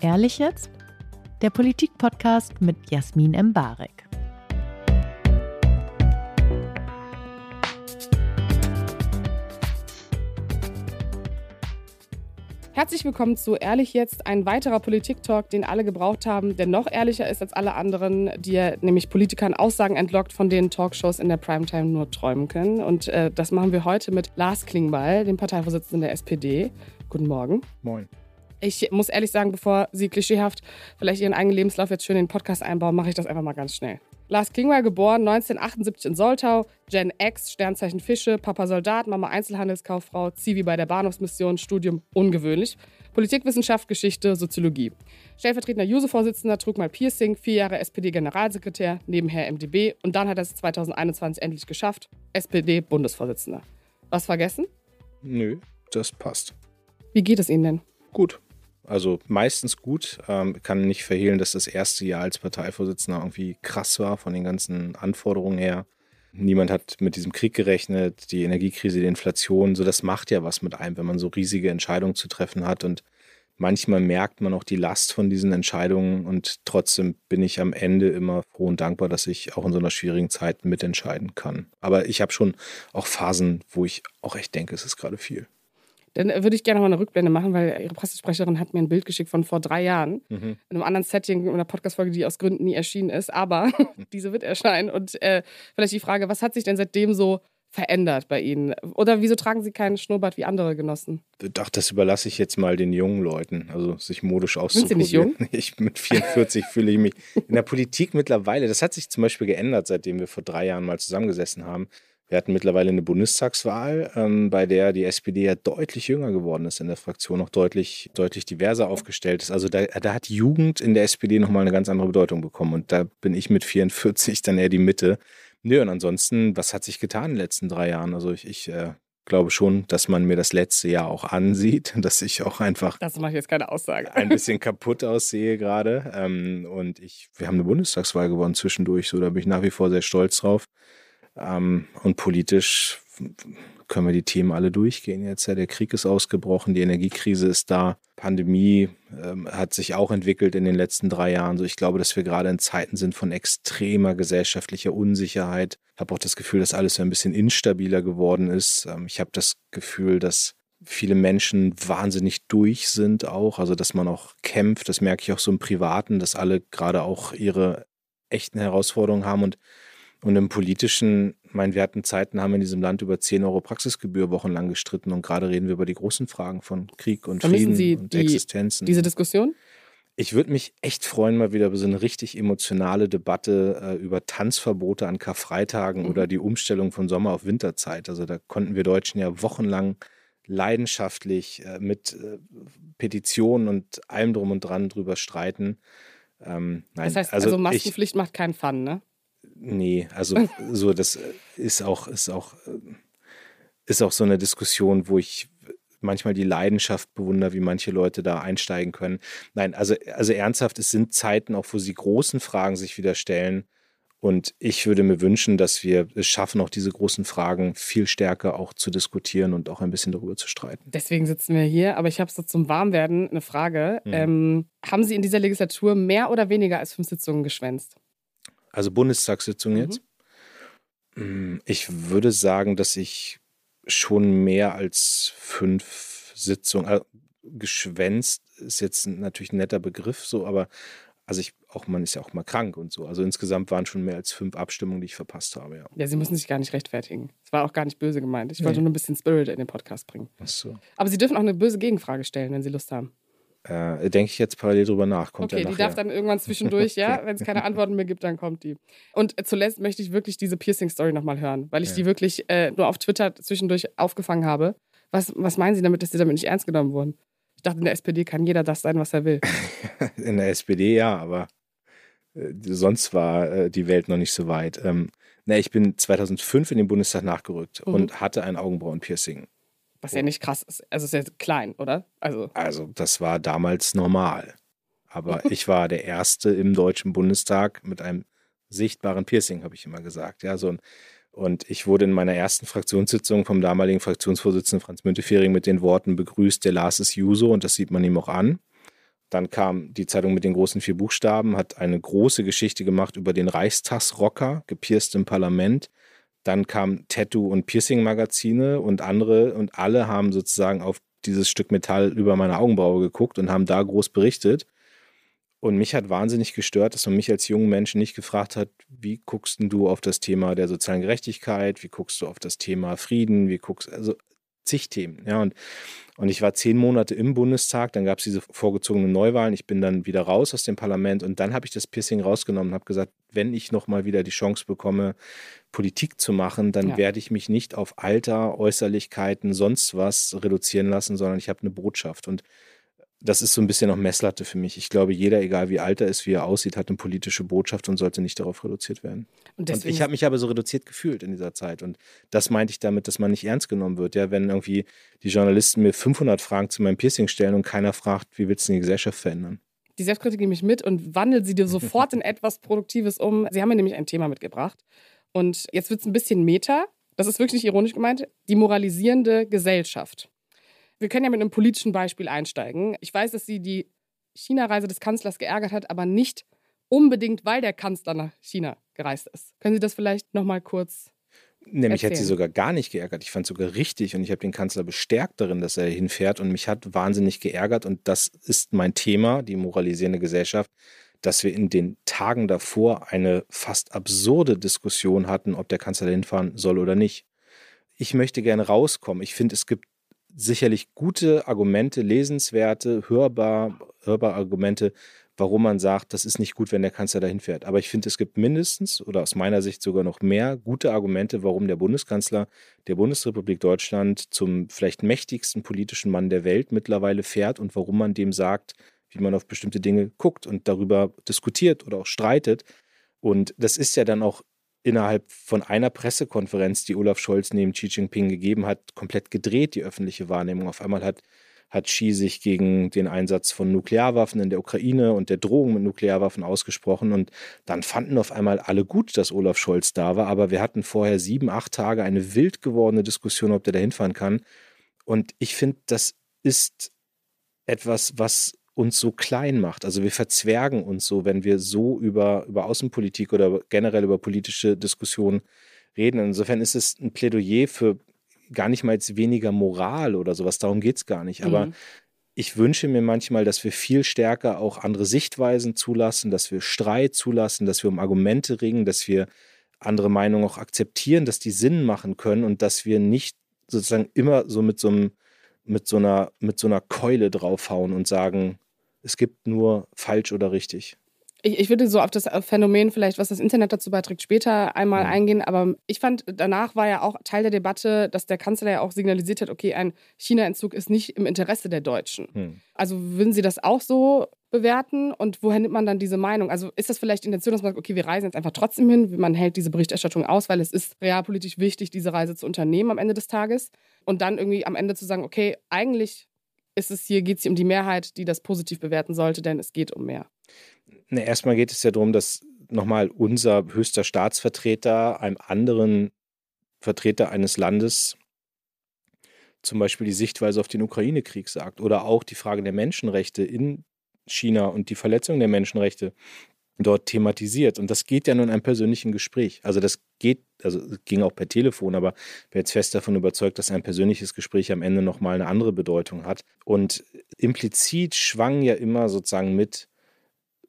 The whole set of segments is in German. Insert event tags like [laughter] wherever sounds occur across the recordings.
Ehrlich jetzt? Der Politik-Podcast mit Jasmin Embarek. Herzlich willkommen zu Ehrlich jetzt, ein weiterer Politik-Talk, den alle gebraucht haben, der noch ehrlicher ist als alle anderen, die ja nämlich Politikern Aussagen entlockt, von denen Talkshows in der Primetime nur träumen können. Und äh, das machen wir heute mit Lars Klingbeil, dem Parteivorsitzenden der SPD. Guten Morgen. Moin. Ich muss ehrlich sagen, bevor Sie klischeehaft vielleicht Ihren eigenen Lebenslauf jetzt schön in den Podcast einbauen, mache ich das einfach mal ganz schnell. Lars Klingbeil, geboren 1978 in Soltau, Gen X, Sternzeichen Fische, Papa Soldat, Mama Einzelhandelskauffrau, Zivi bei der Bahnhofsmission, Studium ungewöhnlich, Politikwissenschaft, Geschichte, Soziologie. Stellvertretender Juso-Vorsitzender, trug mal Piercing, vier Jahre SPD-Generalsekretär, nebenher MDB und dann hat er es 2021 endlich geschafft, SPD-Bundesvorsitzender. Was vergessen? Nö, das passt. Wie geht es Ihnen denn? Gut. Also meistens gut. Ähm, kann nicht verhehlen, dass das erste Jahr als Parteivorsitzender irgendwie krass war von den ganzen Anforderungen her. Niemand hat mit diesem Krieg gerechnet, die Energiekrise, die Inflation, so das macht ja was mit einem, wenn man so riesige Entscheidungen zu treffen hat und manchmal merkt man auch die Last von diesen Entscheidungen und trotzdem bin ich am Ende immer froh und dankbar, dass ich auch in so einer schwierigen Zeit mitentscheiden kann. Aber ich habe schon auch Phasen, wo ich auch echt denke, es ist gerade viel. Dann würde ich gerne mal eine Rückblende machen, weil Ihre Pressesprecherin hat mir ein Bild geschickt von vor drei Jahren. Mhm. In einem anderen Setting, in einer Podcast-Folge, die aus Gründen nie erschienen ist. Aber [laughs] diese wird erscheinen. Und äh, vielleicht die Frage, was hat sich denn seitdem so verändert bei Ihnen? Oder wieso tragen Sie keinen Schnurrbart wie andere Genossen? Ach, das überlasse ich jetzt mal den jungen Leuten, also sich modisch auszuprobieren. Sind Sie nicht jung? [laughs] Ich mit 44 fühle ich mich in der Politik mittlerweile. Das hat sich zum Beispiel geändert, seitdem wir vor drei Jahren mal zusammengesessen haben. Wir hatten mittlerweile eine Bundestagswahl, ähm, bei der die SPD ja deutlich jünger geworden ist in der Fraktion, auch deutlich, deutlich diverser aufgestellt ist. Also da, da hat Jugend in der SPD nochmal eine ganz andere Bedeutung bekommen. Und da bin ich mit 44 dann eher die Mitte. Nö, und ansonsten, was hat sich getan in den letzten drei Jahren? Also ich, ich äh, glaube schon, dass man mir das letzte Jahr auch ansieht, [laughs] dass ich auch einfach. Das mache ich jetzt keine Aussage. Ein bisschen kaputt aussehe gerade. Ähm, und ich, wir haben eine Bundestagswahl gewonnen zwischendurch, so da bin ich nach wie vor sehr stolz drauf. Ähm, und politisch können wir die Themen alle durchgehen jetzt. Ja, der Krieg ist ausgebrochen, die Energiekrise ist da, Pandemie ähm, hat sich auch entwickelt in den letzten drei Jahren. So, ich glaube, dass wir gerade in Zeiten sind von extremer gesellschaftlicher Unsicherheit. Ich habe auch das Gefühl, dass alles ein bisschen instabiler geworden ist. Ähm, ich habe das Gefühl, dass viele Menschen wahnsinnig durch sind auch, also dass man auch kämpft. Das merke ich auch so im Privaten, dass alle gerade auch ihre echten Herausforderungen haben und und im politischen, mein, wir hatten Zeiten, haben wir in diesem Land über 10 Euro Praxisgebühr wochenlang gestritten und gerade reden wir über die großen Fragen von Krieg und Vermissen Frieden Sie und die, Existenzen. Diese Diskussion? Ich würde mich echt freuen, mal wieder über so eine richtig emotionale Debatte äh, über Tanzverbote an Karfreitagen mhm. oder die Umstellung von Sommer auf Winterzeit. Also da konnten wir Deutschen ja wochenlang leidenschaftlich äh, mit äh, Petitionen und allem drum und dran drüber streiten. Ähm, nein, das heißt, also, also Maskenpflicht ich, macht keinen Fun, ne? Nee, also so, das ist auch, ist auch, ist auch so eine Diskussion, wo ich manchmal die Leidenschaft bewundere, wie manche Leute da einsteigen können. Nein, also, also ernsthaft, es sind Zeiten, auch wo sie großen Fragen sich wieder stellen. Und ich würde mir wünschen, dass wir es schaffen, auch diese großen Fragen viel stärker auch zu diskutieren und auch ein bisschen darüber zu streiten. Deswegen sitzen wir hier. Aber ich habe so zum Warmwerden eine Frage. Mhm. Ähm, haben Sie in dieser Legislatur mehr oder weniger als fünf Sitzungen geschwänzt? Also Bundestagssitzung mhm. jetzt. Mm, ich würde sagen, dass ich schon mehr als fünf Sitzungen, also geschwänzt ist jetzt natürlich ein netter Begriff, so, aber also ich auch, man ist ja auch mal krank und so. Also insgesamt waren schon mehr als fünf Abstimmungen, die ich verpasst habe, ja. Ja, Sie müssen sich gar nicht rechtfertigen. Es war auch gar nicht böse gemeint. Ich nee. wollte nur ein bisschen Spirit in den Podcast bringen. Ach so. Aber Sie dürfen auch eine böse Gegenfrage stellen, wenn Sie Lust haben. Äh, Denke ich jetzt parallel drüber nach. Kommt okay, die darf dann irgendwann zwischendurch, ja. [laughs] Wenn es keine Antworten mehr gibt, dann kommt die. Und zuletzt möchte ich wirklich diese Piercing-Story nochmal hören, weil ich ja. die wirklich äh, nur auf Twitter zwischendurch aufgefangen habe. Was, was meinen Sie damit, dass Sie damit nicht ernst genommen wurden? Ich dachte, in der SPD kann jeder das sein, was er will. [laughs] in der SPD ja, aber äh, sonst war äh, die Welt noch nicht so weit. Ähm, na, ich bin 2005 in den Bundestag nachgerückt mhm. und hatte ein Augenbrauenpiercing. Was ja nicht krass ist. Also ist ja klein, oder? Also, also das war damals normal. Aber [laughs] ich war der Erste im Deutschen Bundestag mit einem sichtbaren Piercing, habe ich immer gesagt. Ja, so ein, und ich wurde in meiner ersten Fraktionssitzung vom damaligen Fraktionsvorsitzenden Franz Müntefering mit den Worten begrüßt, der las es Juso und das sieht man ihm auch an. Dann kam die Zeitung mit den großen vier Buchstaben, hat eine große Geschichte gemacht über den Reichstagsrocker, gepierst im Parlament. Dann kam Tattoo- und Piercing-Magazine und andere und alle haben sozusagen auf dieses Stück Metall über meine Augenbraue geguckt und haben da groß berichtet. Und mich hat wahnsinnig gestört, dass man mich als jungen Menschen nicht gefragt hat, wie guckst du auf das Thema der sozialen Gerechtigkeit, wie guckst du auf das Thema Frieden, wie guckst also zig Themen. Ja, und, und ich war zehn Monate im Bundestag, dann gab es diese vorgezogenen Neuwahlen, ich bin dann wieder raus aus dem Parlament und dann habe ich das Piercing rausgenommen und habe gesagt, wenn ich nochmal wieder die Chance bekomme, Politik zu machen, dann ja. werde ich mich nicht auf Alter, Äußerlichkeiten, sonst was reduzieren lassen, sondern ich habe eine Botschaft. Und das ist so ein bisschen noch Messlatte für mich. Ich glaube, jeder, egal wie alt er ist, wie er aussieht, hat eine politische Botschaft und sollte nicht darauf reduziert werden. Und, und ich habe mich aber so reduziert gefühlt in dieser Zeit. Und das meinte ich damit, dass man nicht ernst genommen wird. Ja, wenn irgendwie die Journalisten mir 500 Fragen zu meinem Piercing stellen und keiner fragt, wie willst du die Gesellschaft verändern? Die Selbstkritik nehme ich mit und wandelt sie dir sofort in etwas Produktives um. Sie haben mir nämlich ein Thema mitgebracht. Und jetzt wird es ein bisschen meta. Das ist wirklich nicht ironisch gemeint. Die moralisierende Gesellschaft. Wir können ja mit einem politischen Beispiel einsteigen. Ich weiß, dass Sie die China-Reise des Kanzlers geärgert hat, aber nicht unbedingt, weil der Kanzler nach China gereist ist. Können Sie das vielleicht noch mal kurz Nämlich hat sie sogar gar nicht geärgert. Ich fand es sogar richtig und ich habe den Kanzler bestärkt darin, dass er hinfährt und mich hat wahnsinnig geärgert und das ist mein Thema, die moralisierende Gesellschaft, dass wir in den Tagen davor eine fast absurde Diskussion hatten, ob der Kanzler hinfahren soll oder nicht. Ich möchte gerne rauskommen. Ich finde, es gibt sicherlich gute Argumente, lesenswerte, hörbar, hörbar Argumente, warum man sagt, das ist nicht gut, wenn der Kanzler dahin fährt. Aber ich finde, es gibt mindestens oder aus meiner Sicht sogar noch mehr gute Argumente, warum der Bundeskanzler der Bundesrepublik Deutschland zum vielleicht mächtigsten politischen Mann der Welt mittlerweile fährt und warum man dem sagt, wie man auf bestimmte Dinge guckt und darüber diskutiert oder auch streitet. Und das ist ja dann auch innerhalb von einer Pressekonferenz, die Olaf Scholz neben Xi Jinping gegeben hat, komplett gedreht, die öffentliche Wahrnehmung. Auf einmal hat, hat Xi sich gegen den Einsatz von Nuklearwaffen in der Ukraine und der Drohung mit Nuklearwaffen ausgesprochen. Und dann fanden auf einmal alle gut, dass Olaf Scholz da war. Aber wir hatten vorher sieben, acht Tage eine wild gewordene Diskussion, ob der da hinfahren kann. Und ich finde, das ist etwas, was uns so klein macht. Also wir verzwergen uns so, wenn wir so über, über Außenpolitik oder generell über politische Diskussionen reden. Insofern ist es ein Plädoyer für gar nicht mal jetzt weniger Moral oder sowas, darum geht es gar nicht. Aber mhm. ich wünsche mir manchmal, dass wir viel stärker auch andere Sichtweisen zulassen, dass wir Streit zulassen, dass wir um Argumente ringen, dass wir andere Meinungen auch akzeptieren, dass die Sinn machen können und dass wir nicht sozusagen immer so mit so einem mit so einer, mit so einer Keule draufhauen und sagen, es gibt nur falsch oder richtig. Ich, ich, würde so auf das Phänomen vielleicht, was das Internet dazu beiträgt, später einmal ja. eingehen. Aber ich fand, danach war ja auch Teil der Debatte, dass der Kanzler ja auch signalisiert hat, okay, ein China-Entzug ist nicht im Interesse der Deutschen. Hm. Also würden Sie das auch so bewerten? Und woher nimmt man dann diese Meinung? Also ist das vielleicht Intention, dass man sagt, okay, wir reisen jetzt einfach trotzdem hin, man hält diese Berichterstattung aus, weil es ist realpolitisch wichtig, diese Reise zu unternehmen am Ende des Tages. Und dann irgendwie am Ende zu sagen, okay, eigentlich ist es hier, geht es hier um die Mehrheit, die das positiv bewerten sollte, denn es geht um mehr. Na, erstmal geht es ja darum, dass nochmal unser höchster Staatsvertreter einem anderen Vertreter eines Landes zum Beispiel die Sichtweise auf den Ukraine-Krieg sagt oder auch die Frage der Menschenrechte in China und die Verletzung der Menschenrechte dort thematisiert. Und das geht ja nur in einem persönlichen Gespräch. Also das geht, also ging auch per Telefon, aber ich bin jetzt fest davon überzeugt, dass ein persönliches Gespräch am Ende nochmal eine andere Bedeutung hat. Und implizit schwang ja immer sozusagen mit,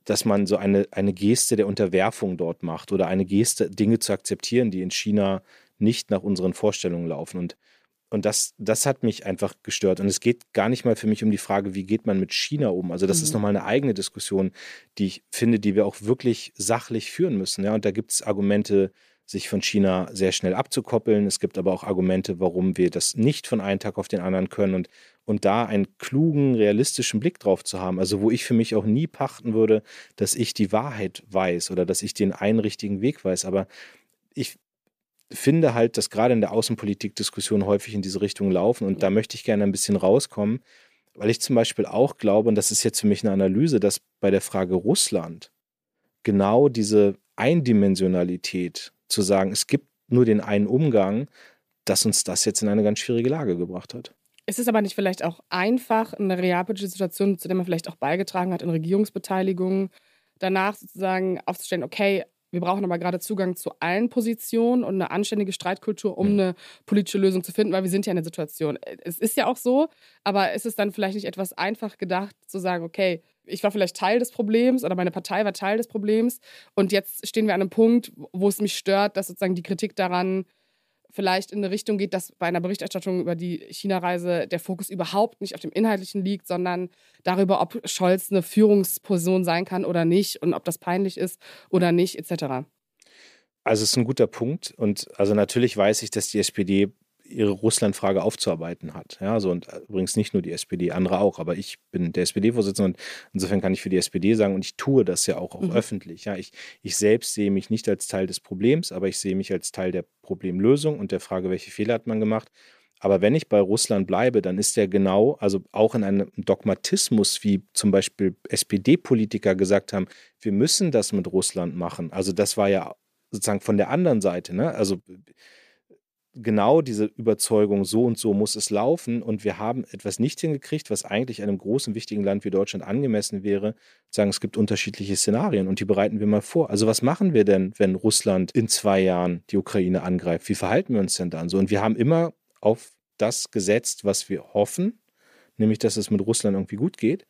dass man so eine, eine Geste der Unterwerfung dort macht oder eine Geste, Dinge zu akzeptieren, die in China nicht nach unseren Vorstellungen laufen. Und und das, das hat mich einfach gestört. Und es geht gar nicht mal für mich um die Frage, wie geht man mit China um. Also das mhm. ist nochmal eine eigene Diskussion, die ich finde, die wir auch wirklich sachlich führen müssen. Ja, und da gibt es Argumente, sich von China sehr schnell abzukoppeln. Es gibt aber auch Argumente, warum wir das nicht von einem Tag auf den anderen können. Und, und da einen klugen, realistischen Blick drauf zu haben. Also wo ich für mich auch nie pachten würde, dass ich die Wahrheit weiß oder dass ich den einen richtigen Weg weiß. Aber ich finde halt, dass gerade in der Außenpolitik Diskussionen häufig in diese Richtung laufen und da möchte ich gerne ein bisschen rauskommen, Weil ich zum Beispiel auch glaube, und das ist jetzt für mich eine Analyse, dass bei der Frage Russland genau diese Eindimensionalität zu sagen, es gibt nur den einen Umgang, dass uns das jetzt in eine ganz schwierige Lage gebracht hat. Ist es aber nicht vielleicht auch einfach eine realpolitische Situation, zu der man vielleicht auch beigetragen hat in Regierungsbeteiligung, danach sozusagen aufzustellen, okay, wir brauchen aber gerade Zugang zu allen Positionen und eine anständige Streitkultur, um hm. eine politische Lösung zu finden, weil wir sind ja in der Situation. Es ist ja auch so, aber ist es dann vielleicht nicht etwas einfach gedacht, zu sagen, okay, ich war vielleicht Teil des Problems oder meine Partei war Teil des Problems und jetzt stehen wir an einem Punkt, wo es mich stört, dass sozusagen die Kritik daran vielleicht in eine Richtung geht, dass bei einer Berichterstattung über die China-Reise der Fokus überhaupt nicht auf dem Inhaltlichen liegt, sondern darüber, ob Scholz eine Führungsperson sein kann oder nicht und ob das peinlich ist oder nicht, etc. Also es ist ein guter Punkt und also natürlich weiß ich, dass die SPD ihre Russlandfrage aufzuarbeiten hat. Ja, so und übrigens nicht nur die SPD, andere auch, aber ich bin der SPD-Vorsitzende und insofern kann ich für die SPD sagen und ich tue das ja auch, auch mhm. öffentlich. Ja, ich, ich selbst sehe mich nicht als Teil des Problems, aber ich sehe mich als Teil der Problemlösung und der Frage, welche Fehler hat man gemacht. Aber wenn ich bei Russland bleibe, dann ist der genau, also auch in einem Dogmatismus, wie zum Beispiel SPD-Politiker gesagt haben, wir müssen das mit Russland machen. Also das war ja sozusagen von der anderen Seite. Ne? Also genau diese Überzeugung, so und so muss es laufen und wir haben etwas nicht hingekriegt, was eigentlich einem großen, wichtigen Land wie Deutschland angemessen wäre, sagen, es gibt unterschiedliche Szenarien und die bereiten wir mal vor. Also was machen wir denn, wenn Russland in zwei Jahren die Ukraine angreift? Wie verhalten wir uns denn dann so? Und wir haben immer auf das gesetzt, was wir hoffen, nämlich dass es mit Russland irgendwie gut geht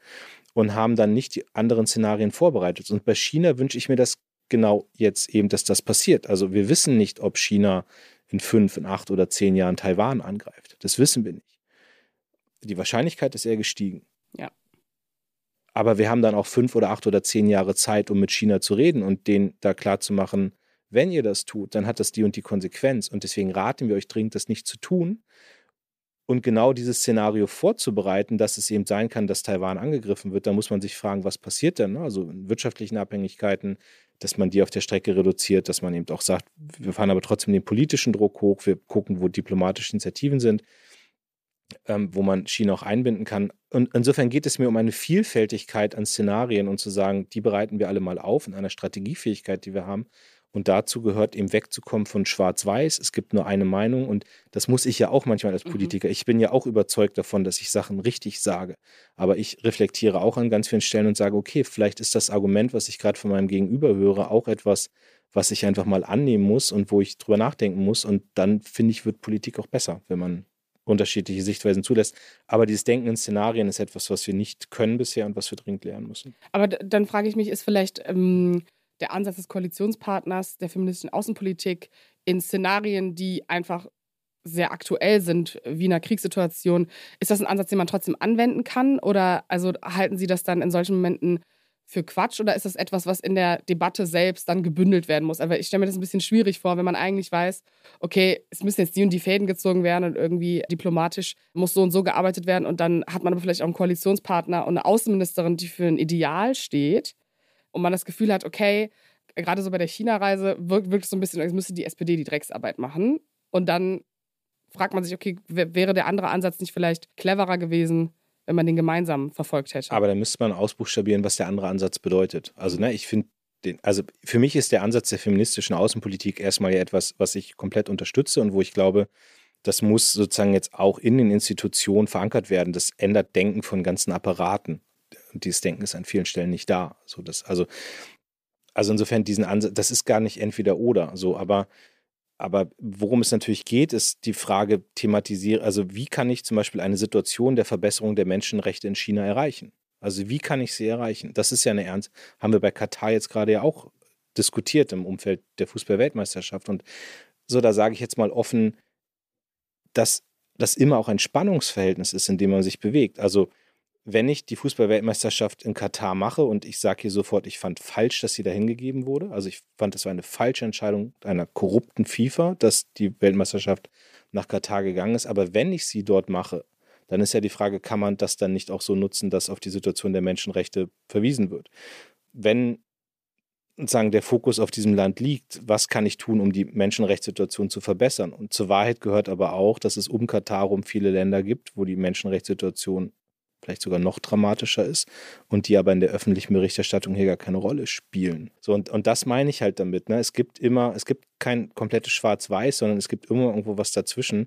und haben dann nicht die anderen Szenarien vorbereitet. Und bei China wünsche ich mir das genau jetzt eben, dass das passiert. Also wir wissen nicht, ob China in fünf, in acht oder zehn Jahren Taiwan angreift. Das wissen wir nicht. Die Wahrscheinlichkeit ist eher gestiegen. Ja. Aber wir haben dann auch fünf oder acht oder zehn Jahre Zeit, um mit China zu reden und denen da klarzumachen, wenn ihr das tut, dann hat das die und die Konsequenz. Und deswegen raten wir euch dringend, das nicht zu tun, und genau dieses Szenario vorzubereiten, dass es eben sein kann, dass Taiwan angegriffen wird, da muss man sich fragen, was passiert denn? Ne? Also in wirtschaftlichen Abhängigkeiten, dass man die auf der Strecke reduziert, dass man eben auch sagt, wir fahren aber trotzdem den politischen Druck hoch, wir gucken, wo diplomatische Initiativen sind, ähm, wo man China auch einbinden kann. Und insofern geht es mir um eine Vielfältigkeit an Szenarien und zu sagen, die bereiten wir alle mal auf in einer Strategiefähigkeit, die wir haben und dazu gehört eben wegzukommen von Schwarz-Weiß. Es gibt nur eine Meinung und das muss ich ja auch manchmal als mhm. Politiker. Mhm. Ich bin ja auch überzeugt davon, dass ich Sachen richtig sage. Aber ich reflektiere auch an ganz vielen Stellen und sage, okay, vielleicht ist das Argument, was ich gerade von meinem Gegenüber höre, auch etwas, was ich einfach mal annehmen muss und wo ich drüber nachdenken muss. Und dann finde ich, wird Politik auch besser, wenn man unterschiedliche Sichtweisen zulässt. Aber dieses Denken in Szenarien ist etwas, was wir nicht können bisher und was wir dringend lernen müssen. Aber dann frage ich mich, ist vielleicht ähm, der Ansatz des Koalitionspartners der feministischen Außenpolitik in Szenarien, die einfach sehr aktuell sind, wie in einer Kriegssituation. Ist das ein Ansatz, den man trotzdem anwenden kann? Oder also halten Sie das dann in solchen Momenten für Quatsch oder ist das etwas, was in der Debatte selbst dann gebündelt werden muss? Aber ich stelle mir das ein bisschen schwierig vor, wenn man eigentlich weiß, okay, es müssen jetzt die und die Fäden gezogen werden und irgendwie diplomatisch muss so und so gearbeitet werden und dann hat man aber vielleicht auch einen Koalitionspartner und eine Außenministerin, die für ein Ideal steht und man das Gefühl hat, okay, gerade so bei der China-Reise wirkt, wirkt es so ein bisschen, als müsste die SPD die Drecksarbeit machen. Und dann fragt man sich, okay, wäre der andere Ansatz nicht vielleicht cleverer gewesen, wenn man den gemeinsam verfolgt hätte? Aber dann müsste man ausbuchstabieren, was der andere Ansatz bedeutet. Also, ne, ich finde, also für mich ist der Ansatz der feministischen Außenpolitik erstmal ja etwas, was ich komplett unterstütze und wo ich glaube, das muss sozusagen jetzt auch in den Institutionen verankert werden. Das ändert Denken von ganzen Apparaten. Und dieses Denken ist an vielen Stellen nicht da. So, das, also, also insofern diesen Ansatz, das ist gar nicht entweder oder so, aber, aber worum es natürlich geht, ist die Frage thematisieren, also wie kann ich zum Beispiel eine Situation der Verbesserung der Menschenrechte in China erreichen? Also wie kann ich sie erreichen? Das ist ja eine Ernst, haben wir bei Katar jetzt gerade ja auch diskutiert im Umfeld der Fußballweltmeisterschaft. Und so, da sage ich jetzt mal offen, dass das immer auch ein Spannungsverhältnis ist, in dem man sich bewegt. Also wenn ich die Fußballweltmeisterschaft in Katar mache und ich sage hier sofort, ich fand falsch, dass sie da hingegeben wurde. Also ich fand, es war eine falsche Entscheidung einer korrupten FIFA, dass die Weltmeisterschaft nach Katar gegangen ist. Aber wenn ich sie dort mache, dann ist ja die Frage, kann man das dann nicht auch so nutzen, dass auf die Situation der Menschenrechte verwiesen wird? Wenn sozusagen der Fokus auf diesem Land liegt, was kann ich tun, um die Menschenrechtssituation zu verbessern? Und zur Wahrheit gehört aber auch, dass es um Katar um viele Länder gibt, wo die Menschenrechtssituation vielleicht sogar noch dramatischer ist und die aber in der öffentlichen Berichterstattung hier gar keine Rolle spielen. So, und, und das meine ich halt damit. Ne? Es gibt immer, es gibt kein komplettes Schwarz-Weiß, sondern es gibt immer irgendwo was dazwischen.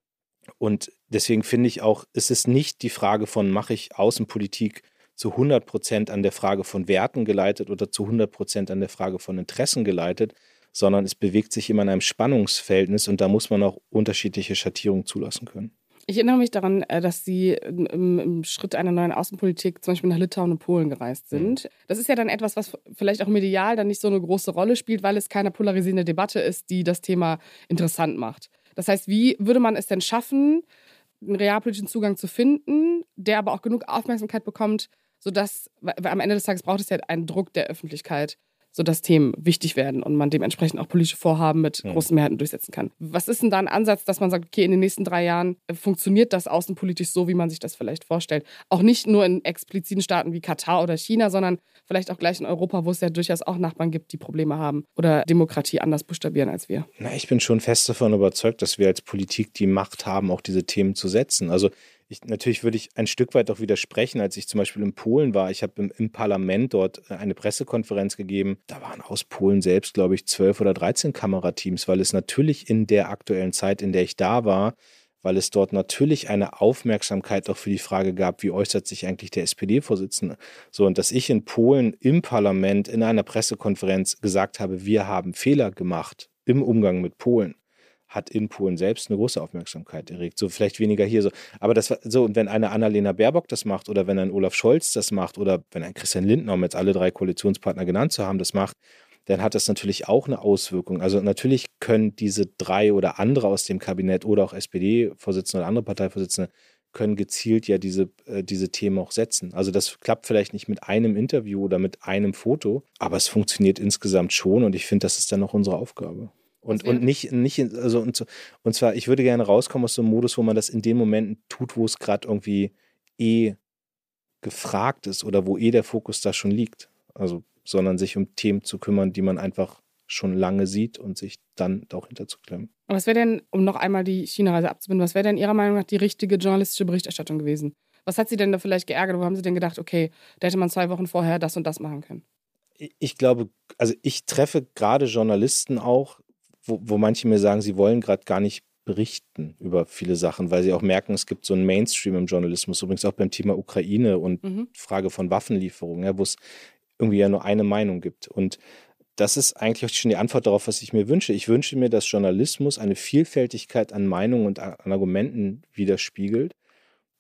Und deswegen finde ich auch, es ist nicht die Frage von, mache ich Außenpolitik zu 100 Prozent an der Frage von Werten geleitet oder zu 100 Prozent an der Frage von Interessen geleitet, sondern es bewegt sich immer in einem Spannungsverhältnis und da muss man auch unterschiedliche Schattierungen zulassen können. Ich erinnere mich daran, äh, dass Sie im, Schritt einer neuen Außenpolitik zum Beispiel nach Litauen und Polen gereist mhm. sind. Das ist ja dann etwas, was vielleicht auch medial dann nicht so eine große Rolle spielt, weil es keine polarisierende Debatte ist, die das Thema interessant macht. Das heißt, wie würde man es denn schaffen, einen realpolitischen Zugang zu finden, der aber auch genug Aufmerksamkeit bekommt, sodass, weil am Ende des Tages braucht es ja einen Druck der Öffentlichkeit, sodass Themen wichtig werden und man dementsprechend auch politische Vorhaben mit ja. großen Mehrheiten durchsetzen kann. Was ist denn da ein Ansatz, dass man sagt, okay, in den nächsten drei Jahren äh, funktioniert das außenpolitisch so, wie man sich das vielleicht vorstellt? Auch nicht nur in expliziten Staaten wie Katar oder China, sondern vielleicht auch gleich in Europa, wo es ja durchaus auch Nachbarn gibt, die Probleme haben oder Demokratie anders buchstabieren als wir. Na, ich bin schon fest davon überzeugt, dass wir als Politik die Macht haben, auch diese Themen zu setzen. Also ich, natürlich würde ich ein Stück weit auch widersprechen, als ich zum Beispiel in Polen war. Ich habe im, im, Parlament dort äh, eine Pressekonferenz gegeben. Da waren aus Polen selbst, glaube ich, zwölf oder dreizehn Kamerateams, weil es natürlich in der aktuellen Zeit, in der ich da war, weil es dort natürlich eine Aufmerksamkeit auch für die Frage gab, wie äußert sich eigentlich der SPD-Vorsitzende. So, und dass ich in Polen im Parlament in einer Pressekonferenz gesagt habe, wir haben Fehler gemacht im Umgang mit Polen hat in Polen selbst eine große Aufmerksamkeit erregt. So vielleicht weniger hier so. Aber das so, und wenn eine Annalena Baerbock das macht oder wenn ein Olaf Scholz das macht oder wenn ein Christian Lindner, um jetzt alle drei Koalitionspartner genannt zu haben, das macht, dann hat das natürlich auch eine Auswirkung. Also natürlich können diese drei oder andere aus dem Kabinett oder auch SPD-Vorsitzende oder andere Parteivorsitzende können gezielt ja diese, äh, diese Themen auch setzen. Also das klappt vielleicht nicht mit einem Interview oder mit einem Foto, aber es funktioniert insgesamt schon und ich finde, das ist dann auch unsere Aufgabe. Und, und nicht, nicht, also und, und zwar, ich würde gerne rauskommen aus so einem Modus, wo man das in den Momenten tut, wo es gerade irgendwie eh gefragt ist oder wo eh der Fokus da schon liegt. Also, sondern sich um Themen zu kümmern, die man einfach schon lange sieht und sich dann auch hinterzuklemmen. Aber was wäre denn, um noch einmal die China-Reise abzubinden, was wäre denn Ihrer Meinung nach die richtige journalistische Berichterstattung gewesen? Was hat Sie denn da vielleicht geärgert? Wo haben Sie denn gedacht, okay, da hätte man zwei Wochen vorher das und das machen können? Ich glaube, also ich treffe gerade Journalisten auch, wo, wo manche mir sagen, sie wollen gerade gar nicht berichten über viele Sachen, weil sie auch merken, es gibt so einen Mainstream im Journalismus, übrigens auch beim Thema Ukraine und mhm. Frage von Waffenlieferungen, ja, wo es irgendwie ja nur eine Meinung gibt. Und das ist eigentlich auch schon die Antwort darauf, was ich mir wünsche. Ich wünsche mir, dass Journalismus eine Vielfältigkeit an Meinungen und an Argumenten widerspiegelt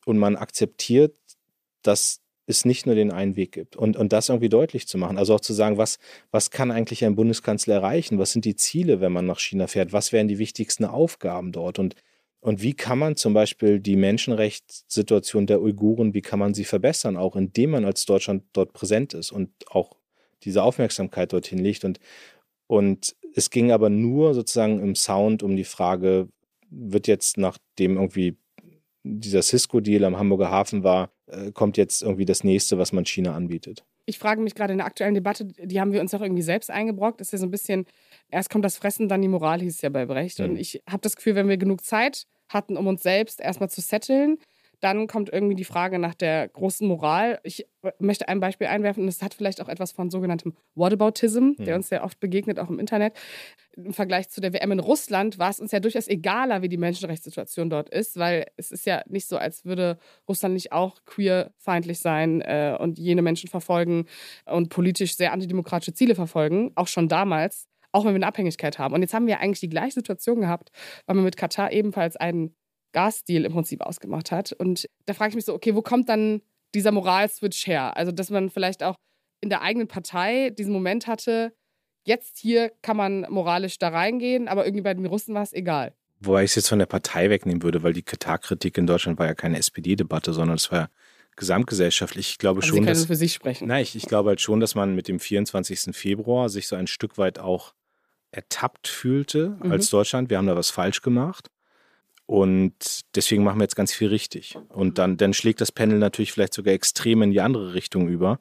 und man akzeptiert, dass es nicht nur den einen Weg gibt. Und, und das irgendwie deutlich zu machen. Also auch zu sagen, was, was kann eigentlich ein Bundeskanzler erreichen? Was sind die Ziele, wenn man nach China fährt? Was wären die wichtigsten Aufgaben dort? Und, und wie kann man zum Beispiel die Menschenrechtssituation der Uiguren, wie kann man sie verbessern, auch indem man als Deutschland dort präsent ist und auch diese Aufmerksamkeit dorthin legt. Und, und es ging aber nur sozusagen im Sound um die Frage, wird jetzt nachdem irgendwie dieser Cisco-Deal am Hamburger Hafen war, kommt jetzt irgendwie das nächste, was man China anbietet. Ich frage mich gerade in der aktuellen Debatte, die haben wir uns auch irgendwie selbst eingebrockt. Das ist ja so ein bisschen, erst kommt das Fressen, dann die Moral, hieß es ja bei Brecht. Mhm. Und ich habe das Gefühl, wenn wir genug Zeit hatten, um uns selbst erstmal zu setteln, dann kommt irgendwie die Frage nach der großen Moral. Ich möchte ein Beispiel einwerfen, und das hat vielleicht auch etwas von sogenanntem Whataboutism, der hm. uns sehr oft begegnet, auch im Internet. Im Vergleich zu der WM in Russland war es uns ja durchaus egaler, wie die Menschenrechtssituation dort ist, weil es ist ja nicht so, als würde Russland nicht auch queerfeindlich sein äh, und jene Menschen verfolgen und politisch sehr antidemokratische Ziele verfolgen, auch schon damals auch wenn wir eine Abhängigkeit haben. Und jetzt haben wir eigentlich die gleiche Situation gehabt, weil wir mit Katar ebenfalls einen Gasdeal im Prinzip ausgemacht hat. Und da frage ich mich so, okay, wo kommt dann dieser Moralswitch her? Also, dass man vielleicht auch in der eigenen Partei diesen Moment hatte, jetzt hier kann man moralisch da reingehen, aber irgendwie bei den Russen war es egal. Wobei ich es jetzt von der Partei wegnehmen würde, weil die Katar-Kritik in Deutschland war ja keine SPD-Debatte, sondern es war ja gesamtgesellschaftlich. Ich glaube also schon, Sie dass, für sich sprechen. Nein, ich, ich glaube halt schon, dass man mit dem 24. Februar sich so ein Stück weit auch ertappt fühlte mhm. als Deutschland. Wir haben da was falsch gemacht. Und deswegen machen wir jetzt ganz viel richtig. Und dann, dann schlägt das Panel natürlich vielleicht sogar extrem in die andere Richtung über.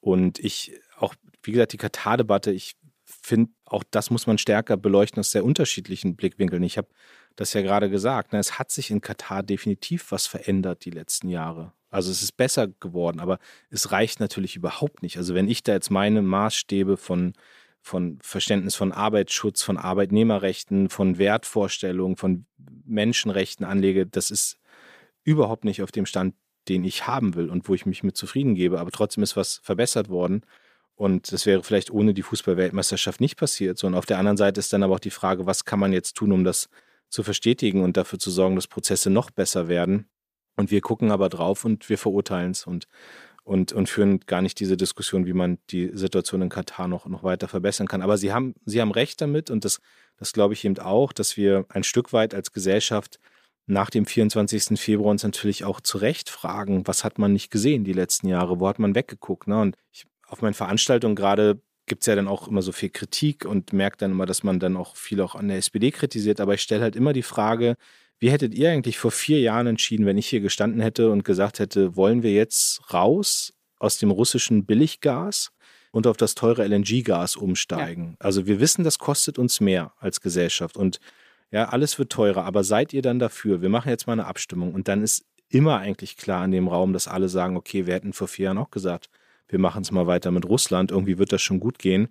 Und ich, auch, wie gesagt, die Katar-Debatte, ich finde, auch das muss man stärker beleuchten aus sehr unterschiedlichen Blickwinkeln. Ich habe das ja gerade gesagt. Ne? Es hat sich in Katar definitiv was verändert die letzten Jahre. Also es ist besser geworden, aber es reicht natürlich überhaupt nicht. Also wenn ich da jetzt meine Maßstäbe von, von Verständnis von Arbeitsschutz, von Arbeitnehmerrechten, von Wertvorstellungen, von Menschenrechten anlege, das ist überhaupt nicht auf dem Stand, den ich haben will und wo ich mich mit zufrieden gebe. Aber trotzdem ist was verbessert worden. Und das wäre vielleicht ohne die Fußballweltmeisterschaft nicht passiert. Und auf der anderen Seite ist dann aber auch die Frage, was kann man jetzt tun, um das zu verstetigen und dafür zu sorgen, dass Prozesse noch besser werden. Und wir gucken aber drauf und wir verurteilen es und, und, und führen gar nicht diese Diskussion, wie man die Situation in Katar noch, noch weiter verbessern kann. Aber Sie haben, Sie haben recht damit und das, das glaube ich eben auch, dass wir ein Stück weit als Gesellschaft nach dem 24. Februar uns natürlich auch zu Recht fragen, was hat man nicht gesehen die letzten Jahre, wo hat man weggeguckt. Ne? Und ich, auf meinen Veranstaltungen gerade gibt es ja dann auch immer so viel Kritik und merkt dann immer, dass man dann auch viel auch an der SPD kritisiert. Aber ich stelle halt immer die Frage, wie hättet ihr eigentlich vor vier Jahren entschieden, wenn ich hier gestanden hätte und gesagt hätte, wollen wir jetzt raus aus dem russischen Billiggas und auf das teure LNG-Gas umsteigen? Ja. Also wir wissen, das kostet uns mehr als Gesellschaft und ja, alles wird teurer, aber seid ihr dann dafür? Wir machen jetzt mal eine Abstimmung und dann ist immer eigentlich klar in dem Raum, dass alle sagen, okay, wir hätten vor vier Jahren auch gesagt, wir machen es mal weiter mit Russland, irgendwie wird das schon gut gehen.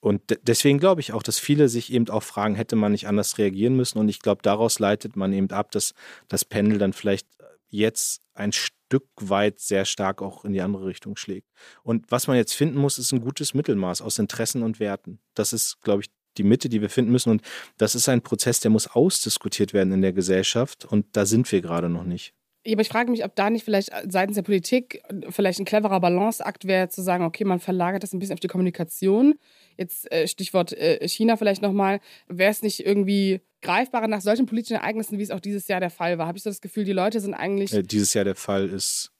Und deswegen glaube ich auch, dass viele sich eben auch fragen, hätte man nicht anders reagieren müssen? Und ich glaube, daraus leitet man eben ab, dass das Pendel dann vielleicht jetzt ein Stück weit sehr stark auch in die andere Richtung schlägt. Und was man jetzt finden muss, ist ein gutes Mittelmaß aus Interessen und Werten. Das ist, glaube ich, die Mitte, die wir finden müssen. Und das ist ein Prozess, der muss ausdiskutiert werden in der Gesellschaft. Und da sind wir gerade noch nicht. Aber ich frage mich, ob da nicht vielleicht seitens der Politik vielleicht ein cleverer Balanceakt wäre, zu sagen, okay, man verlagert das ein bisschen auf die Kommunikation. Jetzt äh, Stichwort äh, China vielleicht nochmal. Wäre es nicht irgendwie greifbarer nach solchen politischen Ereignissen, wie es auch dieses Jahr der Fall war? Habe ich so das Gefühl, die Leute sind eigentlich. Äh, dieses Jahr der Fall ist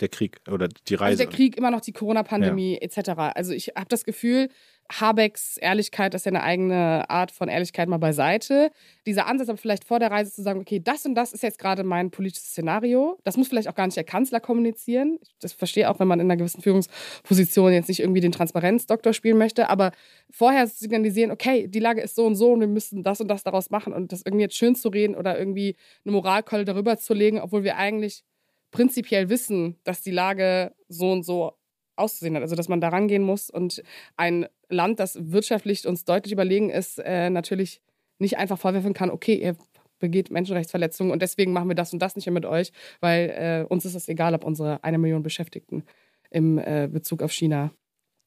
der Krieg oder die Reise. Also der Krieg, immer noch die Corona-Pandemie ja. etc. Also ich habe das Gefühl, Habecks Ehrlichkeit, das ist ja eine eigene Art von Ehrlichkeit mal beiseite. Dieser Ansatz aber vielleicht vor der Reise zu sagen, okay, das und das ist jetzt gerade mein politisches Szenario. Das muss vielleicht auch gar nicht der Kanzler kommunizieren. Das verstehe auch, wenn man in einer gewissen Führungsposition jetzt nicht irgendwie den Transparenzdoktor spielen möchte, aber vorher signalisieren, okay, die Lage ist so und so und wir müssen das und das daraus machen und das irgendwie jetzt schön zu reden oder irgendwie eine Moralkeule darüber zu legen, obwohl wir eigentlich prinzipiell wissen, dass die Lage so und so auszusehen hat. Also dass man da rangehen muss und ein Land, das wirtschaftlich uns deutlich überlegen ist, äh, natürlich nicht einfach vorwerfen kann, okay, ihr begeht Menschenrechtsverletzungen und deswegen machen wir das und das nicht mehr mit euch, weil äh, uns ist es egal, ob unsere eine Million Beschäftigten im äh, Bezug auf China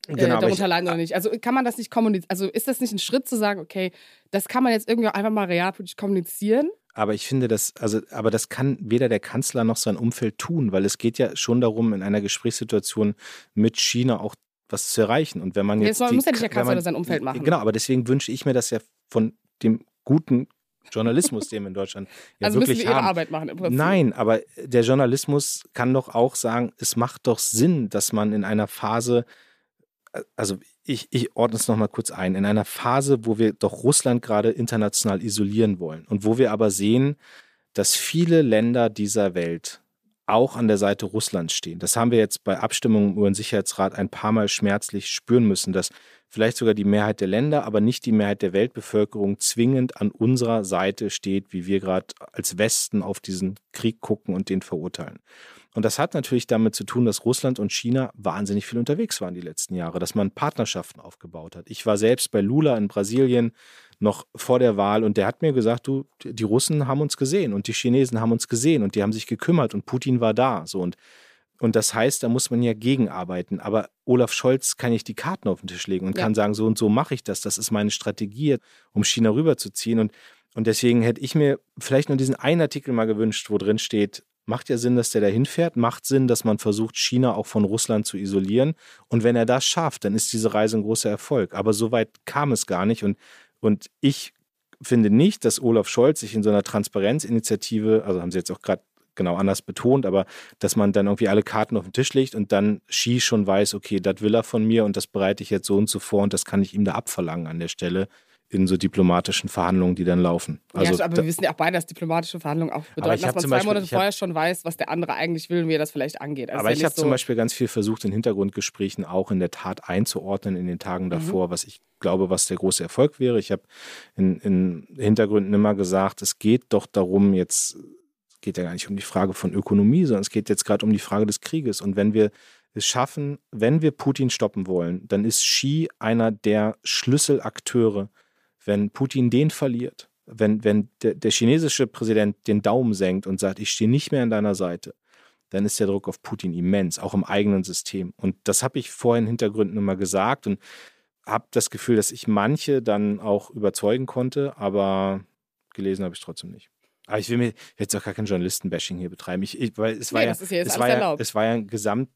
äh, genau, darunter leiden oder nicht. Also kann man das nicht kommunizieren? Also ist das nicht ein Schritt zu sagen, okay, das kann man jetzt irgendwie einfach mal realpolitisch kommunizieren? Aber ich finde das, also, aber das kann weder der Kanzler noch sein Umfeld tun, weil es geht ja schon darum, in einer Gesprächssituation mit China auch was zu erreichen. Und wenn man jetzt. jetzt die, muss ja nicht der Kanzler man, sein Umfeld machen. Genau, aber deswegen wünsche ich mir das ja von dem guten Journalismus, den wir in Deutschland ja also wirklich müssen wir haben. Ihre Arbeit machen im Prinzip. Nein, aber der Journalismus kann doch auch sagen, es macht doch Sinn, dass man in einer Phase also ich, ich ordne es nochmal kurz ein, in einer Phase, wo wir doch Russland gerade international isolieren wollen und wo wir aber sehen, dass viele Länder dieser Welt auch an der Seite Russlands stehen. Das haben wir jetzt bei Abstimmungen über den Sicherheitsrat ein paar Mal schmerzlich spüren müssen, dass vielleicht sogar die Mehrheit der Länder, aber nicht die Mehrheit der Weltbevölkerung zwingend an unserer Seite steht, wie wir gerade als Westen auf diesen Krieg gucken und den verurteilen. Und das hat natürlich damit zu tun, dass Russland und China wahnsinnig viel unterwegs waren die letzten Jahre, dass man Partnerschaften aufgebaut hat. Ich war selbst bei Lula in Brasilien noch vor der Wahl und der hat mir gesagt, du, die Russen haben uns gesehen und die Chinesen haben uns gesehen und die haben sich gekümmert und Putin war da. So und und das heißt, da muss man ja gegenarbeiten. Aber Olaf Scholz kann nicht die Karten auf den Tisch legen und ja. kann sagen, so und so mache ich das. Das ist meine Strategie, um China rüberzuziehen. Und, und deswegen hätte ich mir vielleicht nur diesen einen Artikel mal gewünscht, wo drin steht, Macht ja Sinn, dass der da hinfährt. Macht Sinn, dass man versucht, China auch von Russland zu isolieren. Und wenn er das schafft, dann ist diese Reise ein großer Erfolg. Aber so weit kam es gar nicht. Und, und ich finde nicht, dass Olaf Scholz sich in so einer Transparenzinitiative, also haben Sie jetzt auch gerade genau anders betont, aber dass man dann irgendwie alle Karten auf den Tisch legt und dann Xi schon weiß, okay, das will er von mir und das bereite ich jetzt so und so vor und das kann ich ihm da abverlangen an der Stelle in so diplomatischen Verhandlungen, die dann laufen. Also, ja, aber wir wissen ja auch beide, dass diplomatische Verhandlungen auch bedeuten, dass man zwei Beispiel, Monate vorher hab, schon weiß, was der andere eigentlich will und wie er das vielleicht angeht. Also aber ich habe so zum Beispiel ganz viel versucht, in Hintergrundgesprächen auch in der Tat einzuordnen in den Tagen mhm. davor, mhm. was ich glaube, was der große Erfolg wäre. Ich habe in, in Hintergründen immer gesagt, es geht doch darum, jetzt geht ja gar nicht um die Frage von Ökonomie, sondern es geht jetzt gerade um die Frage des Krieges. Und wenn wir es schaffen, wenn wir Putin stoppen wollen, dann ist Xi einer der Schlüsselakteure. Wenn Putin den verliert, wenn, wenn der, der chinesische Präsident den Daumen senkt und sagt, ich stehe nicht mehr an deiner Seite, dann ist der Druck auf Putin immens, auch im eigenen System. Und das habe ich vorhin in Hintergründen immer gesagt und habe das Gefühl, dass ich manche dann auch überzeugen konnte, aber gelesen habe ich trotzdem nicht. Aber ich will mir jetzt auch gar kein Journalistenbashing hier betreiben. Ich, ich, weil es war, nee, ja, es, war ja, es war ja ein Gesamt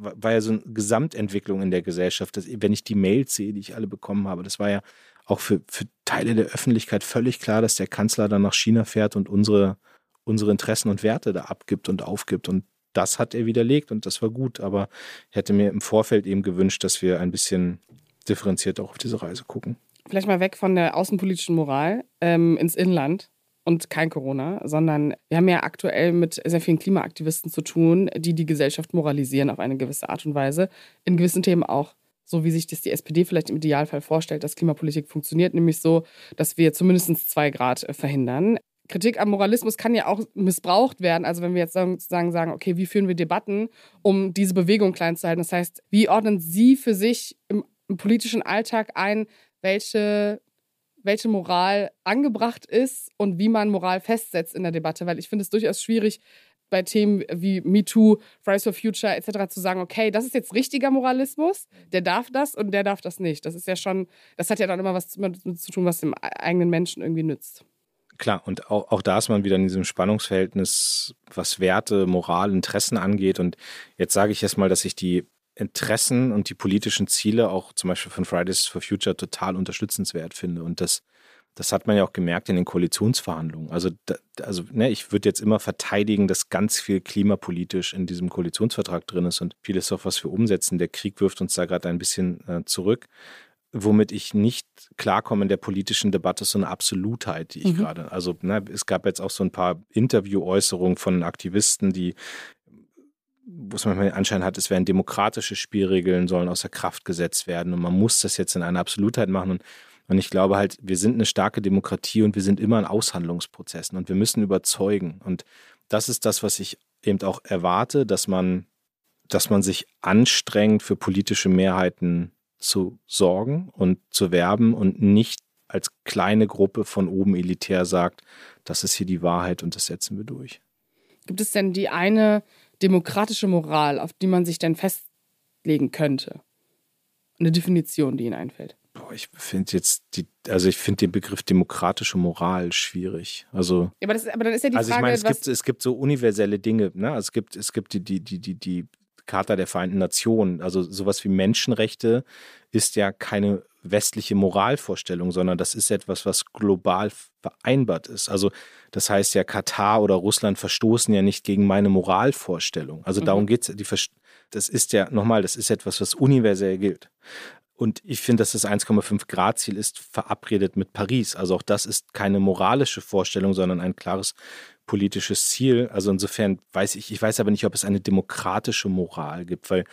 war ja so eine Gesamtentwicklung in der Gesellschaft. Dass, wenn ich die Mails sehe, die ich alle bekommen habe, das war ja auch für, für Teile der Öffentlichkeit völlig klar, dass der Kanzler dann nach China fährt und unsere, unsere Interessen und Werte da abgibt und aufgibt. Und das hat er widerlegt und das war gut. Aber ich hätte mir im Vorfeld eben gewünscht, dass wir ein bisschen differenziert auch auf diese Reise gucken. Vielleicht mal weg von der außenpolitischen Moral ähm, ins Inland und kein Corona, sondern wir haben ja aktuell mit sehr vielen Klimaaktivisten zu tun, die die Gesellschaft moralisieren auf eine gewisse Art und Weise. In gewissen Themen auch so, wie sich das die SPD vielleicht im Idealfall vorstellt, dass Klimapolitik funktioniert, nämlich so, dass wir zumindest zwei Grad äh, verhindern. Kritik am Moralismus kann ja auch missbraucht werden. Also wenn wir jetzt sozusagen sagen, okay, wie führen wir Debatten, um diese Bewegung klein zu halten? Das heißt, wie ordnen Sie für sich im, im politischen Alltag ein, welche welche Moral angebracht ist und wie man Moral festsetzt in der Debatte, weil ich finde es durchaus schwierig, bei Themen wie MeToo, Fridays for Future etc. zu sagen, okay, das ist jetzt richtiger Moralismus, der darf das und der darf das nicht. Das ist ja schon, das hat ja dann immer was zu tun, was dem eigenen Menschen irgendwie nützt. Klar, und auch, auch da ist man wieder in diesem Spannungsverhältnis, was Werte, Moral, Interessen angeht. Und jetzt sage ich erstmal, dass ich die Interessen und die politischen Ziele auch zum Beispiel von Fridays for Future total unterstützenswert finde. Und das, das hat man ja auch gemerkt in den Koalitionsverhandlungen. Also, da, also ne, ich würde jetzt immer verteidigen, dass ganz viel klimapolitisch in diesem Koalitionsvertrag drin ist und vieles auch, was wir umsetzen. Der Krieg wirft uns da gerade ein bisschen äh, zurück. Womit ich nicht klarkomme in der politischen Debatte, ist so eine Absolutheit, die ich mhm. gerade. Also, ne, es gab jetzt auch so ein paar Interviewäußerungen von Aktivisten, die wo es manchmal den Anschein hat, es werden demokratische Spielregeln, sollen außer Kraft gesetzt werden und man muss das jetzt in einer Absolutheit machen. Und, und ich glaube halt, wir sind eine starke Demokratie und wir sind immer in Aushandlungsprozessen und wir müssen überzeugen. Und das ist das, was ich eben auch erwarte, dass man, dass man sich anstrengt, für politische Mehrheiten zu sorgen und zu werben und nicht als kleine Gruppe von oben elitär sagt, das ist hier die Wahrheit und das setzen wir durch. Gibt es denn die eine demokratische Moral, auf die man sich denn festlegen könnte? Eine Definition, die Ihnen einfällt. Boah, ich finde jetzt die, also ich finde den Begriff demokratische Moral schwierig. Also, ja, aber, das, aber dann ist ja die also Frage, ich meine, es gibt, es gibt so universelle Dinge. Ne? Es gibt, es gibt die, die, die, die, die Charta der Vereinten Nationen. Also sowas wie Menschenrechte ist ja keine westliche Moralvorstellung, sondern das ist etwas, was global vereinbart ist. Also das heißt ja, Katar oder Russland verstoßen ja nicht gegen meine Moralvorstellung. Also darum mhm. geht es. Das ist ja, nochmal, das ist etwas, was universell gilt. Und ich finde, dass das 1,5 Grad Ziel ist verabredet mit Paris. Also auch das ist keine moralische Vorstellung, sondern ein klares politisches Ziel. Also insofern weiß ich, ich weiß aber nicht, ob es eine demokratische Moral gibt, weil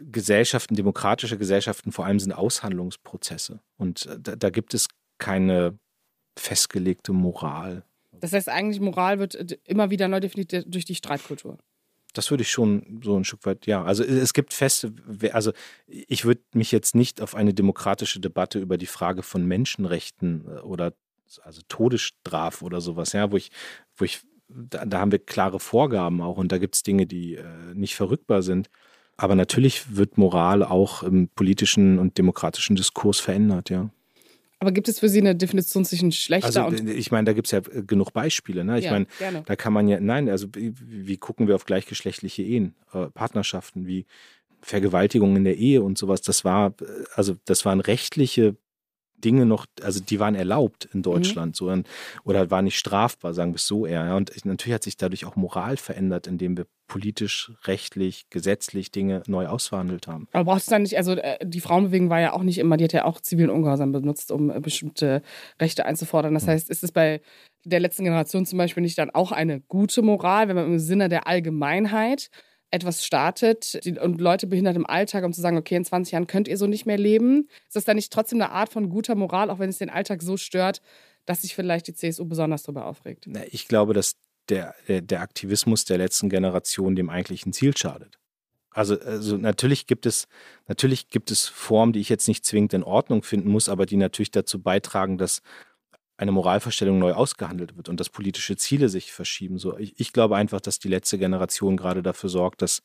Gesellschaften, demokratische Gesellschaften vor allem sind Aushandlungsprozesse. Und äh, da, da gibt es keine festgelegte Moral. Das heißt, eigentlich Moral wird äh, immer wieder neu definiert durch die Streitkultur. Das würde ich schon so ein Stück weit, ja. Also es gibt feste, also ich würde mich jetzt nicht auf eine demokratische Debatte über die Frage von Menschenrechten äh, oder also Todesstrafe oder sowas, ja, wo ich, wo ich, da, da haben wir klare Vorgaben auch und da gibt es Dinge, die äh, nicht verrückbar sind. Aber natürlich wird Moral auch im politischen und demokratischen Diskurs verändert, ja. Aber gibt es für Sie eine Definition zwischen schlechter also, und. Ich meine, da gibt es ja genug Beispiele. Ne? Ich ja, meine, gerne. da kann man ja, nein, also wie, wie gucken wir auf gleichgeschlechtliche Ehen, äh, Partnerschaften, wie Vergewaltigung in der Ehe und sowas. Das war, äh, also das waren rechtliche Dinge noch, also die waren erlaubt in mhm. Deutschland mhm. so, oder waren nicht strafbar, sagen wir es so eher. Ja. Und natürlich hat sich dadurch auch Moral verändert, indem wir politisch, rechtlich, gesetzlich Dinge neu ausverhandelt haben. Aber brauchst du dann nicht, also äh, die Frauenbewegung war ja auch nicht immer, die hat ja auch zivilen Ungehorsam benutzt, um äh, bestimmte Rechte einzufordern. Das mhm. heißt, ist es bei der letzten Generation zum Beispiel nicht dann auch eine gute Moral, wenn man im Sinne der Allgemeinheit etwas startet und Leute behindert im Alltag, um zu sagen, okay, in 20 Jahren könnt ihr so nicht mehr leben? Ist das dann nicht trotzdem eine Art von guter Moral, auch wenn es den Alltag so stört, dass sich vielleicht die CSU besonders darüber aufregt? Ich glaube, dass der, der, der Aktivismus der letzten Generation dem eigentlichen Ziel schadet. Also, also natürlich gibt es, natürlich gibt es Formen, die ich jetzt nicht zwingend in Ordnung finden muss, aber die natürlich dazu beitragen, dass eine Moralvorstellung neu ausgehandelt wird und dass politische Ziele sich verschieben. So, ich, ich glaube einfach, dass die letzte Generation gerade dafür sorgt, dass,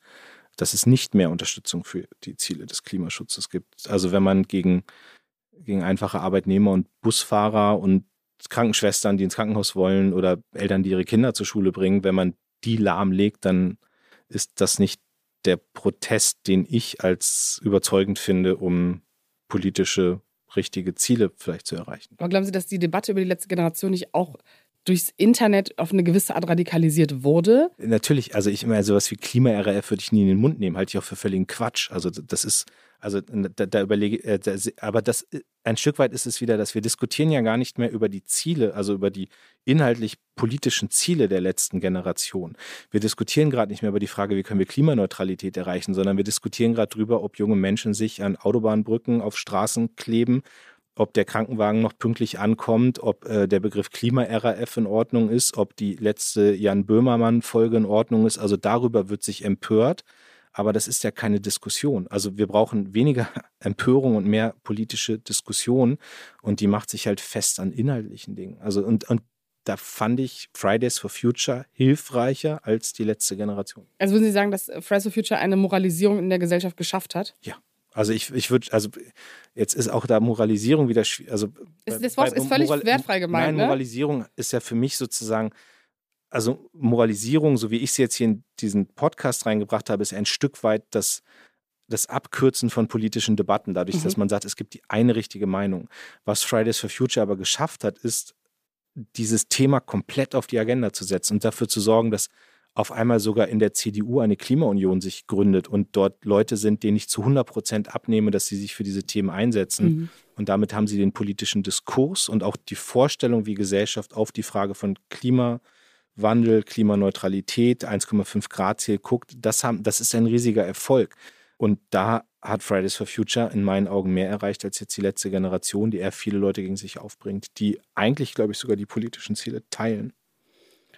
dass es nicht mehr Unterstützung für die Ziele des Klimaschutzes gibt. Also wenn man gegen, gegen einfache Arbeitnehmer und Busfahrer und Krankenschwestern, die ins Krankenhaus wollen oder Eltern, die ihre Kinder zur Schule bringen, wenn man die lahmlegt, dann ist das nicht der Protest, den ich als überzeugend finde, um politische richtige Ziele vielleicht zu erreichen. Aber glauben Sie, dass die Debatte über die letzte Generation nicht auch durchs Internet auf eine gewisse Art radikalisiert wurde? Natürlich, also ich meine, sowas wie Klima-RAF würde ich nie in den Mund nehmen, halte ich auch für völligen Quatsch. Also das ist, also da, da überlege äh, da, aber das äh, ein Stück weit ist es wieder, dass wir diskutieren ja gar nicht mehr über die Ziele, also über die inhaltlich politischen Ziele der letzten Generation. Wir diskutieren gerade nicht mehr über die Frage, wie können wir Klimaneutralität erreichen, sondern wir diskutieren gerade darüber, ob junge Menschen sich an Autobahnbrücken auf Straßen kleben ob der Krankenwagen noch pünktlich ankommt, ob äh, der Begriff Klima-RAF in Ordnung ist, ob die letzte Jan Böhmermann-Folge in Ordnung ist. Also darüber wird sich empört. Aber das ist ja keine Diskussion. Also wir brauchen weniger [laughs] Empörung und mehr politische Diskussion. Und die macht sich halt fest an inhaltlichen Dingen. Also und, und da fand ich Fridays for Future hilfreicher als die letzte Generation. Also würden Sie sagen, dass Fridays for Future eine Moralisierung in der Gesellschaft geschafft hat? Ja. Also ich, ich würde, also jetzt ist auch da Moralisierung wieder schwierig. Also ist, das Wort ist völlig Moral wertfrei gemeint. Nein, ne? Moralisierung ist ja für mich sozusagen, also Moralisierung, so wie ich sie jetzt hier in diesen Podcast reingebracht habe, ist ein Stück weit das, das Abkürzen von politischen Debatten, dadurch, mhm. dass man sagt, es gibt die eine richtige Meinung. Was Fridays for Future aber geschafft hat, ist, dieses Thema komplett auf die Agenda zu setzen und dafür zu sorgen, dass auf einmal sogar in der CDU eine Klimaunion sich gründet und dort Leute sind, denen ich zu 100 Prozent abnehme, dass sie sich für diese Themen einsetzen. Mhm. Und damit haben sie den politischen Diskurs und auch die Vorstellung, wie Gesellschaft auf die Frage von Klimawandel, Klimaneutralität, 1,5 Grad Ziel guckt. Das, haben, das ist ein riesiger Erfolg. Und da hat Fridays for Future in meinen Augen mehr erreicht als jetzt die letzte Generation, die eher viele Leute gegen sich aufbringt, die eigentlich, glaube ich, sogar die politischen Ziele teilen.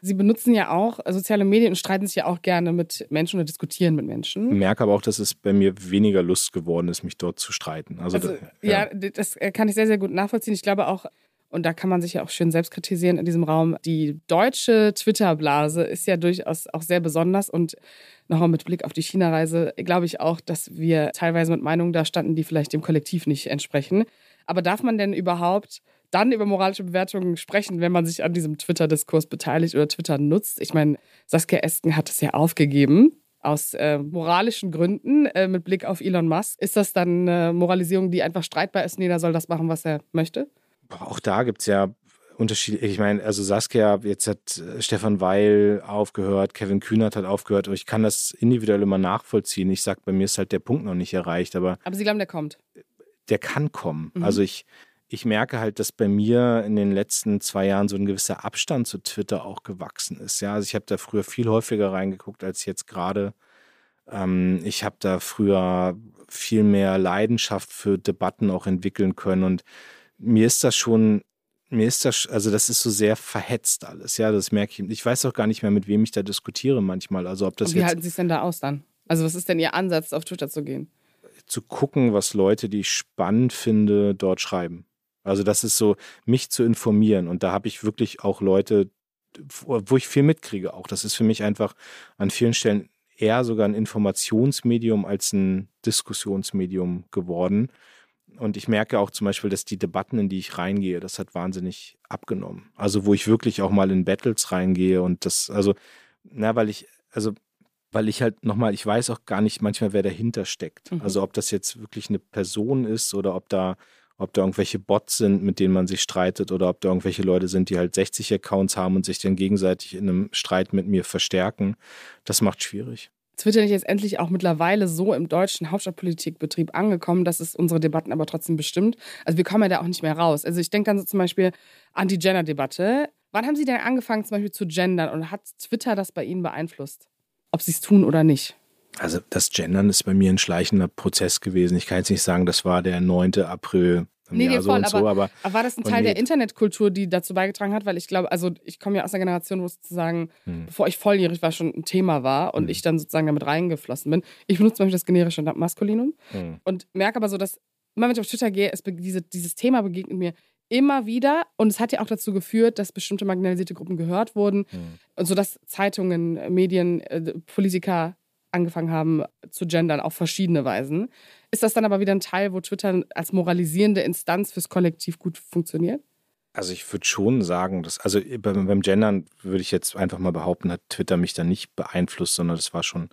Sie benutzen ja auch soziale Medien und streiten sich ja auch gerne mit Menschen oder diskutieren mit Menschen. Ich merke aber auch, dass es bei mir weniger Lust geworden ist, mich dort zu streiten. Also, also ja. ja, das kann ich sehr, sehr gut nachvollziehen. Ich glaube auch, und da kann man sich ja auch schön selbst kritisieren in diesem Raum. Die deutsche Twitter-Blase ist ja durchaus auch sehr besonders und nochmal mit Blick auf die China-Reise glaube ich auch, dass wir teilweise mit Meinungen da standen, die vielleicht dem Kollektiv nicht entsprechen. Aber darf man denn überhaupt dann über moralische Bewertungen sprechen, wenn man sich an diesem Twitter-Diskurs beteiligt oder Twitter nutzt. Ich meine, Saskia Esken hat es ja aufgegeben. Aus äh, moralischen Gründen äh, mit Blick auf Elon Musk. Ist das dann eine Moralisierung, die einfach streitbar ist und jeder soll das machen, was er möchte? Auch da gibt es ja Unterschiede. Ich meine, also Saskia, jetzt hat äh, Stefan Weil aufgehört, Kevin Kühnert hat aufgehört. Ich kann das individuell immer nachvollziehen. Ich sage, bei mir ist halt der Punkt noch nicht erreicht. Aber, aber Sie glauben, der kommt? Der kann kommen. Mhm. Also ich, ich merke halt, dass bei mir in den letzten zwei Jahren so ein gewisser Abstand zu Twitter auch gewachsen ist. Ja, also ich habe da früher viel häufiger reingeguckt als jetzt gerade. Ähm, ich habe da früher viel mehr Leidenschaft für Debatten auch entwickeln können und mir ist das schon, mir ist das, also das ist so sehr verhetzt alles. Ja, das merke ich. Ich weiß auch gar nicht mehr, mit wem ich da diskutiere manchmal. Also ob das und wie halten Sie es denn da aus dann? Also was ist denn Ihr Ansatz, auf Twitter zu gehen? Zu gucken, was Leute, die ich spannend finde, dort schreiben. Also das ist so, mich zu informieren. Und da habe ich wirklich auch Leute, wo ich viel mitkriege auch. Das ist für mich einfach an vielen Stellen eher sogar ein Informationsmedium als ein Diskussionsmedium geworden. Und ich merke auch zum Beispiel, dass die Debatten, in die ich reingehe, das hat wahnsinnig abgenommen. Also wo ich wirklich auch mal in Battles reingehe und das, also, na, weil ich, also weil ich halt nochmal, ich weiß auch gar nicht manchmal, wer dahinter steckt. Mhm. Also ob das jetzt wirklich eine Person ist oder ob da ob da irgendwelche Bots sind, mit denen man sich streitet oder ob da irgendwelche Leute sind, die halt 60 Accounts haben und sich dann gegenseitig in einem Streit mit mir verstärken. Das macht schwierig. Twitter ist jetzt endlich auch mittlerweile so im deutschen Hauptstadtpolitikbetrieb angekommen, dass es unsere Debatten aber trotzdem bestimmt. Also wir kommen ja da auch nicht mehr raus. Also ich denke dann so zum Beispiel an die Gender-Debatte. Wann haben Sie denn angefangen zum Beispiel zu gendern und hat Twitter das bei Ihnen beeinflusst? Ob Sie es tun oder nicht? Also das Gendern ist bei mir ein schleichender Prozess gewesen. Ich kann jetzt nicht sagen, das war der 9. April nee, Jahr nee, so voll, und so. Aber, aber war das ein Teil der Internetkultur, die dazu beigetragen hat? Weil ich glaube, also ich komme ja aus einer Generation, wo es sozusagen, hm. bevor ich volljährig war, schon ein Thema war und hm. ich dann sozusagen damit reingeflossen bin. Ich benutze zum Beispiel das generische Maskulinum hm. und merke aber so, dass immer wenn ich auf Twitter gehe, es, diese, dieses Thema begegnet mir immer wieder und es hat ja auch dazu geführt, dass bestimmte marginalisierte Gruppen gehört wurden, mhm. sodass Zeitungen, Medien, äh, Politiker angefangen haben zu gendern auf verschiedene Weisen. Ist das dann aber wieder ein Teil, wo Twitter als moralisierende Instanz fürs Kollektiv gut funktioniert? Also ich würde schon sagen, dass, also beim, Gendern würde ich jetzt einfach mal behaupten, hat Twitter mich da nicht beeinflusst, sondern das war schon,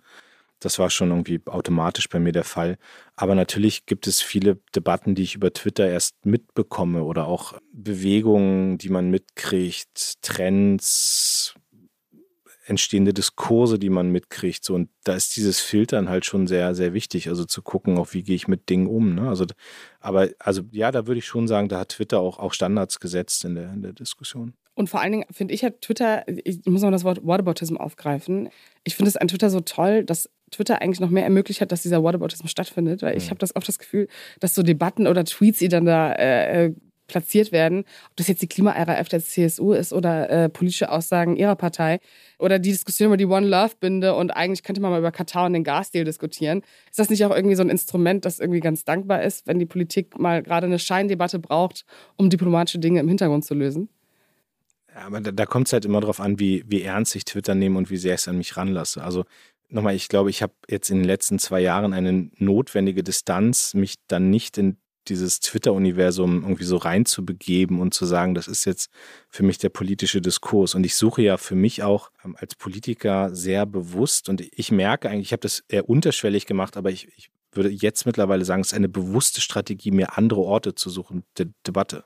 das war schon irgendwie automatisch bei mir der Fall. Aber natürlich gibt es viele Debatten, die ich über Twitter erst mitbekomme oder auch Bewegungen, die man mitkriegt, Trends, entstehende Diskurse, die man mitkriegt. So, und da ist dieses Filtern halt schon sehr, sehr wichtig. Also zu gucken, auch wie gehe ich mit Dingen um. Ne? Also, aber also ja, da würde ich schon sagen, da hat Twitter auch, auch Standards gesetzt in der, in der Diskussion. Und vor allen Dingen finde ich hat Twitter, ich muss mal das Wort Whataboutism aufgreifen. Ich finde es an Twitter so toll, dass Twitter eigentlich noch mehr ermöglicht hat, dass dieser Whataboutism stattfindet, weil ich mhm. habe das oft das Gefühl, dass so Debatten oder Tweets, die dann da äh, äh platziert werden, ob das jetzt die Klima-RAF der CSU ist oder äh, politische Aussagen ihrer Partei oder die Diskussion über die One Love-Binde und eigentlich könnte man mal über Katar und den Gasdeal diskutieren. Ist das nicht auch irgendwie so ein Instrument, das irgendwie ganz dankbar ist, wenn die Politik mal gerade eine Scheindebatte braucht, um diplomatische Dinge im Hintergrund zu lösen? Ja, aber da, da kommt es halt immer darauf an, wie, wie ernst ich Twitter nehme und wie sehr ich es an mich ranlasse. Also nochmal, ich glaube, ich habe jetzt in den letzten zwei Jahren eine notwendige Distanz, mich dann nicht in dieses Twitter-Universum irgendwie so reinzubegeben und zu sagen, das ist jetzt für mich der politische Diskurs. Und ich suche ja für mich auch ähm, als Politiker sehr bewusst und ich merke eigentlich, ich habe das eher unterschwellig gemacht, aber ich, ich würde jetzt mittlerweile sagen, es ist eine bewusste Strategie, mir andere Orte zu suchen, der Debatte.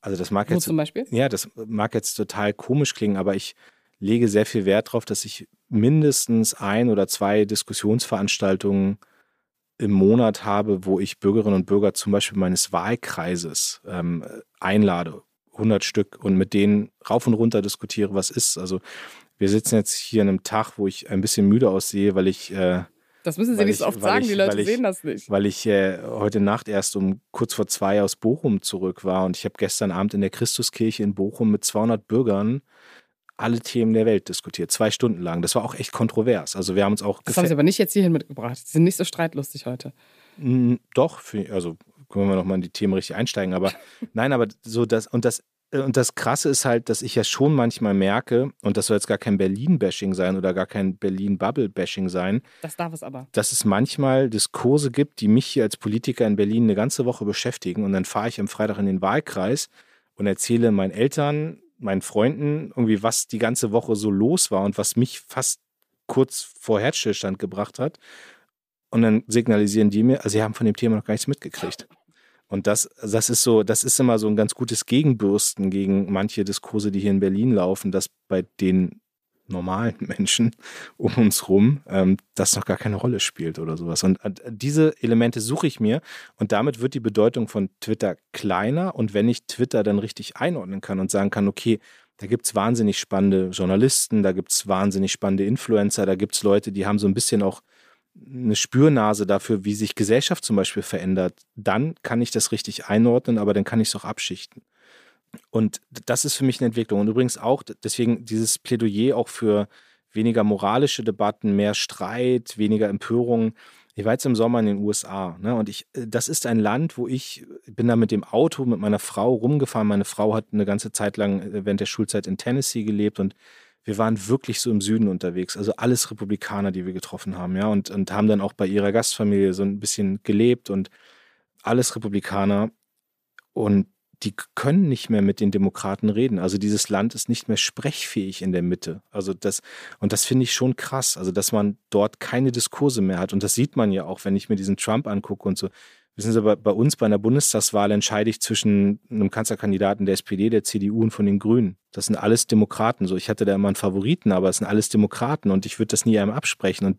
Also das mag Wo jetzt zum Beispiel? Ja, das mag jetzt total komisch klingen, aber ich lege sehr viel Wert darauf, dass ich mindestens ein oder zwei Diskussionsveranstaltungen im Monat habe, wo ich Bürgerinnen und Bürger zum Beispiel meines Wahlkreises ähm, einlade, 100 Stück, und mit denen rauf und runter diskutiere, was ist. Also wir sitzen jetzt hier an einem Tag, wo ich ein bisschen müde aussehe, weil ich äh, das müssen Sie nicht so oft sagen, ich, die Leute ich, sehen das nicht. Weil ich äh, heute Nacht erst um kurz vor zwei aus Bochum zurück war und ich habe gestern Abend in der Christuskirche in Bochum mit 200 Bürgern alle Themen der Welt diskutiert, zwei Stunden lang. Das war auch echt kontrovers. Also wir haben uns auch. Das haben Sie aber nicht jetzt hierhin mitgebracht. Sie sind nicht so streitlustig heute. Doch, also können wir noch mal in die Themen richtig einsteigen. Aber [laughs] nein, aber so das und das und das Krasse ist halt, dass ich ja schon manchmal merke, und das soll jetzt gar kein Berlin-Bashing sein oder gar kein Berlin-Bubble-Bashing sein. Das darf es aber. Dass es manchmal Diskurse gibt, die mich hier als Politiker in Berlin eine ganze Woche beschäftigen. Und dann fahre ich am Freitag in den Wahlkreis und erzähle meinen Eltern, meinen Freunden irgendwie, was die ganze Woche so los war und was mich fast kurz vor Herzstillstand gebracht hat. Und dann signalisieren die mir, also sie haben von dem Thema noch gar nichts mitgekriegt. Und das, das ist so, das ist immer so ein ganz gutes Gegenbürsten gegen manche Diskurse, die hier in Berlin laufen, dass bei den normalen [laughs] Menschen um uns rum ähm, das noch gar keine Rolle spielt oder sowas. Und äh, diese Elemente suche ich mir und damit wird die Bedeutung von Twitter kleiner. Und wenn ich Twitter dann richtig einordnen kann und sagen kann, okay, da gibt es wahnsinnig spannende Journalisten, da gibt es wahnsinnig spannende Influencer, da gibt es Leute, die haben so ein bisschen auch eine Spürnase dafür, wie sich Gesellschaft zum Beispiel verändert, dann kann ich das richtig einordnen, aber dann kann ich es auch abschichten. Und das ist für mich eine Entwicklung. Und übrigens auch, deswegen dieses Plädoyer auch für weniger moralische Debatten, mehr Streit, weniger Empörung. Ich war jetzt im Sommer in den USA, ne? Und ich, das ist ein Land, wo ich bin da mit dem Auto mit meiner Frau rumgefahren. Meine Frau hat eine ganze Zeit lang äh, während der Schulzeit in Tennessee gelebt und wir waren wirklich so im Süden unterwegs. Also alles Republikaner, die wir getroffen haben, ja, und, und haben dann auch bei ihrer Gastfamilie so ein bisschen gelebt und alles Republikaner. Und die können nicht mehr mit den Demokraten reden. Also dieses Land ist nicht mehr sprechfähig in der Mitte. Also das, und das finde ich schon krass. Also, dass man dort keine Diskurse mehr hat. Und das sieht man ja auch, wenn ich mir diesen Trump angucke und so. Wissen Sie, bei, bei uns bei einer Bundestagswahl entscheide ich zwischen einem Kanzlerkandidaten der SPD, der CDU und von den Grünen. Das sind alles Demokraten. So, ich hatte da immer einen Favoriten, aber es sind alles Demokraten und ich würde das nie einem absprechen. Und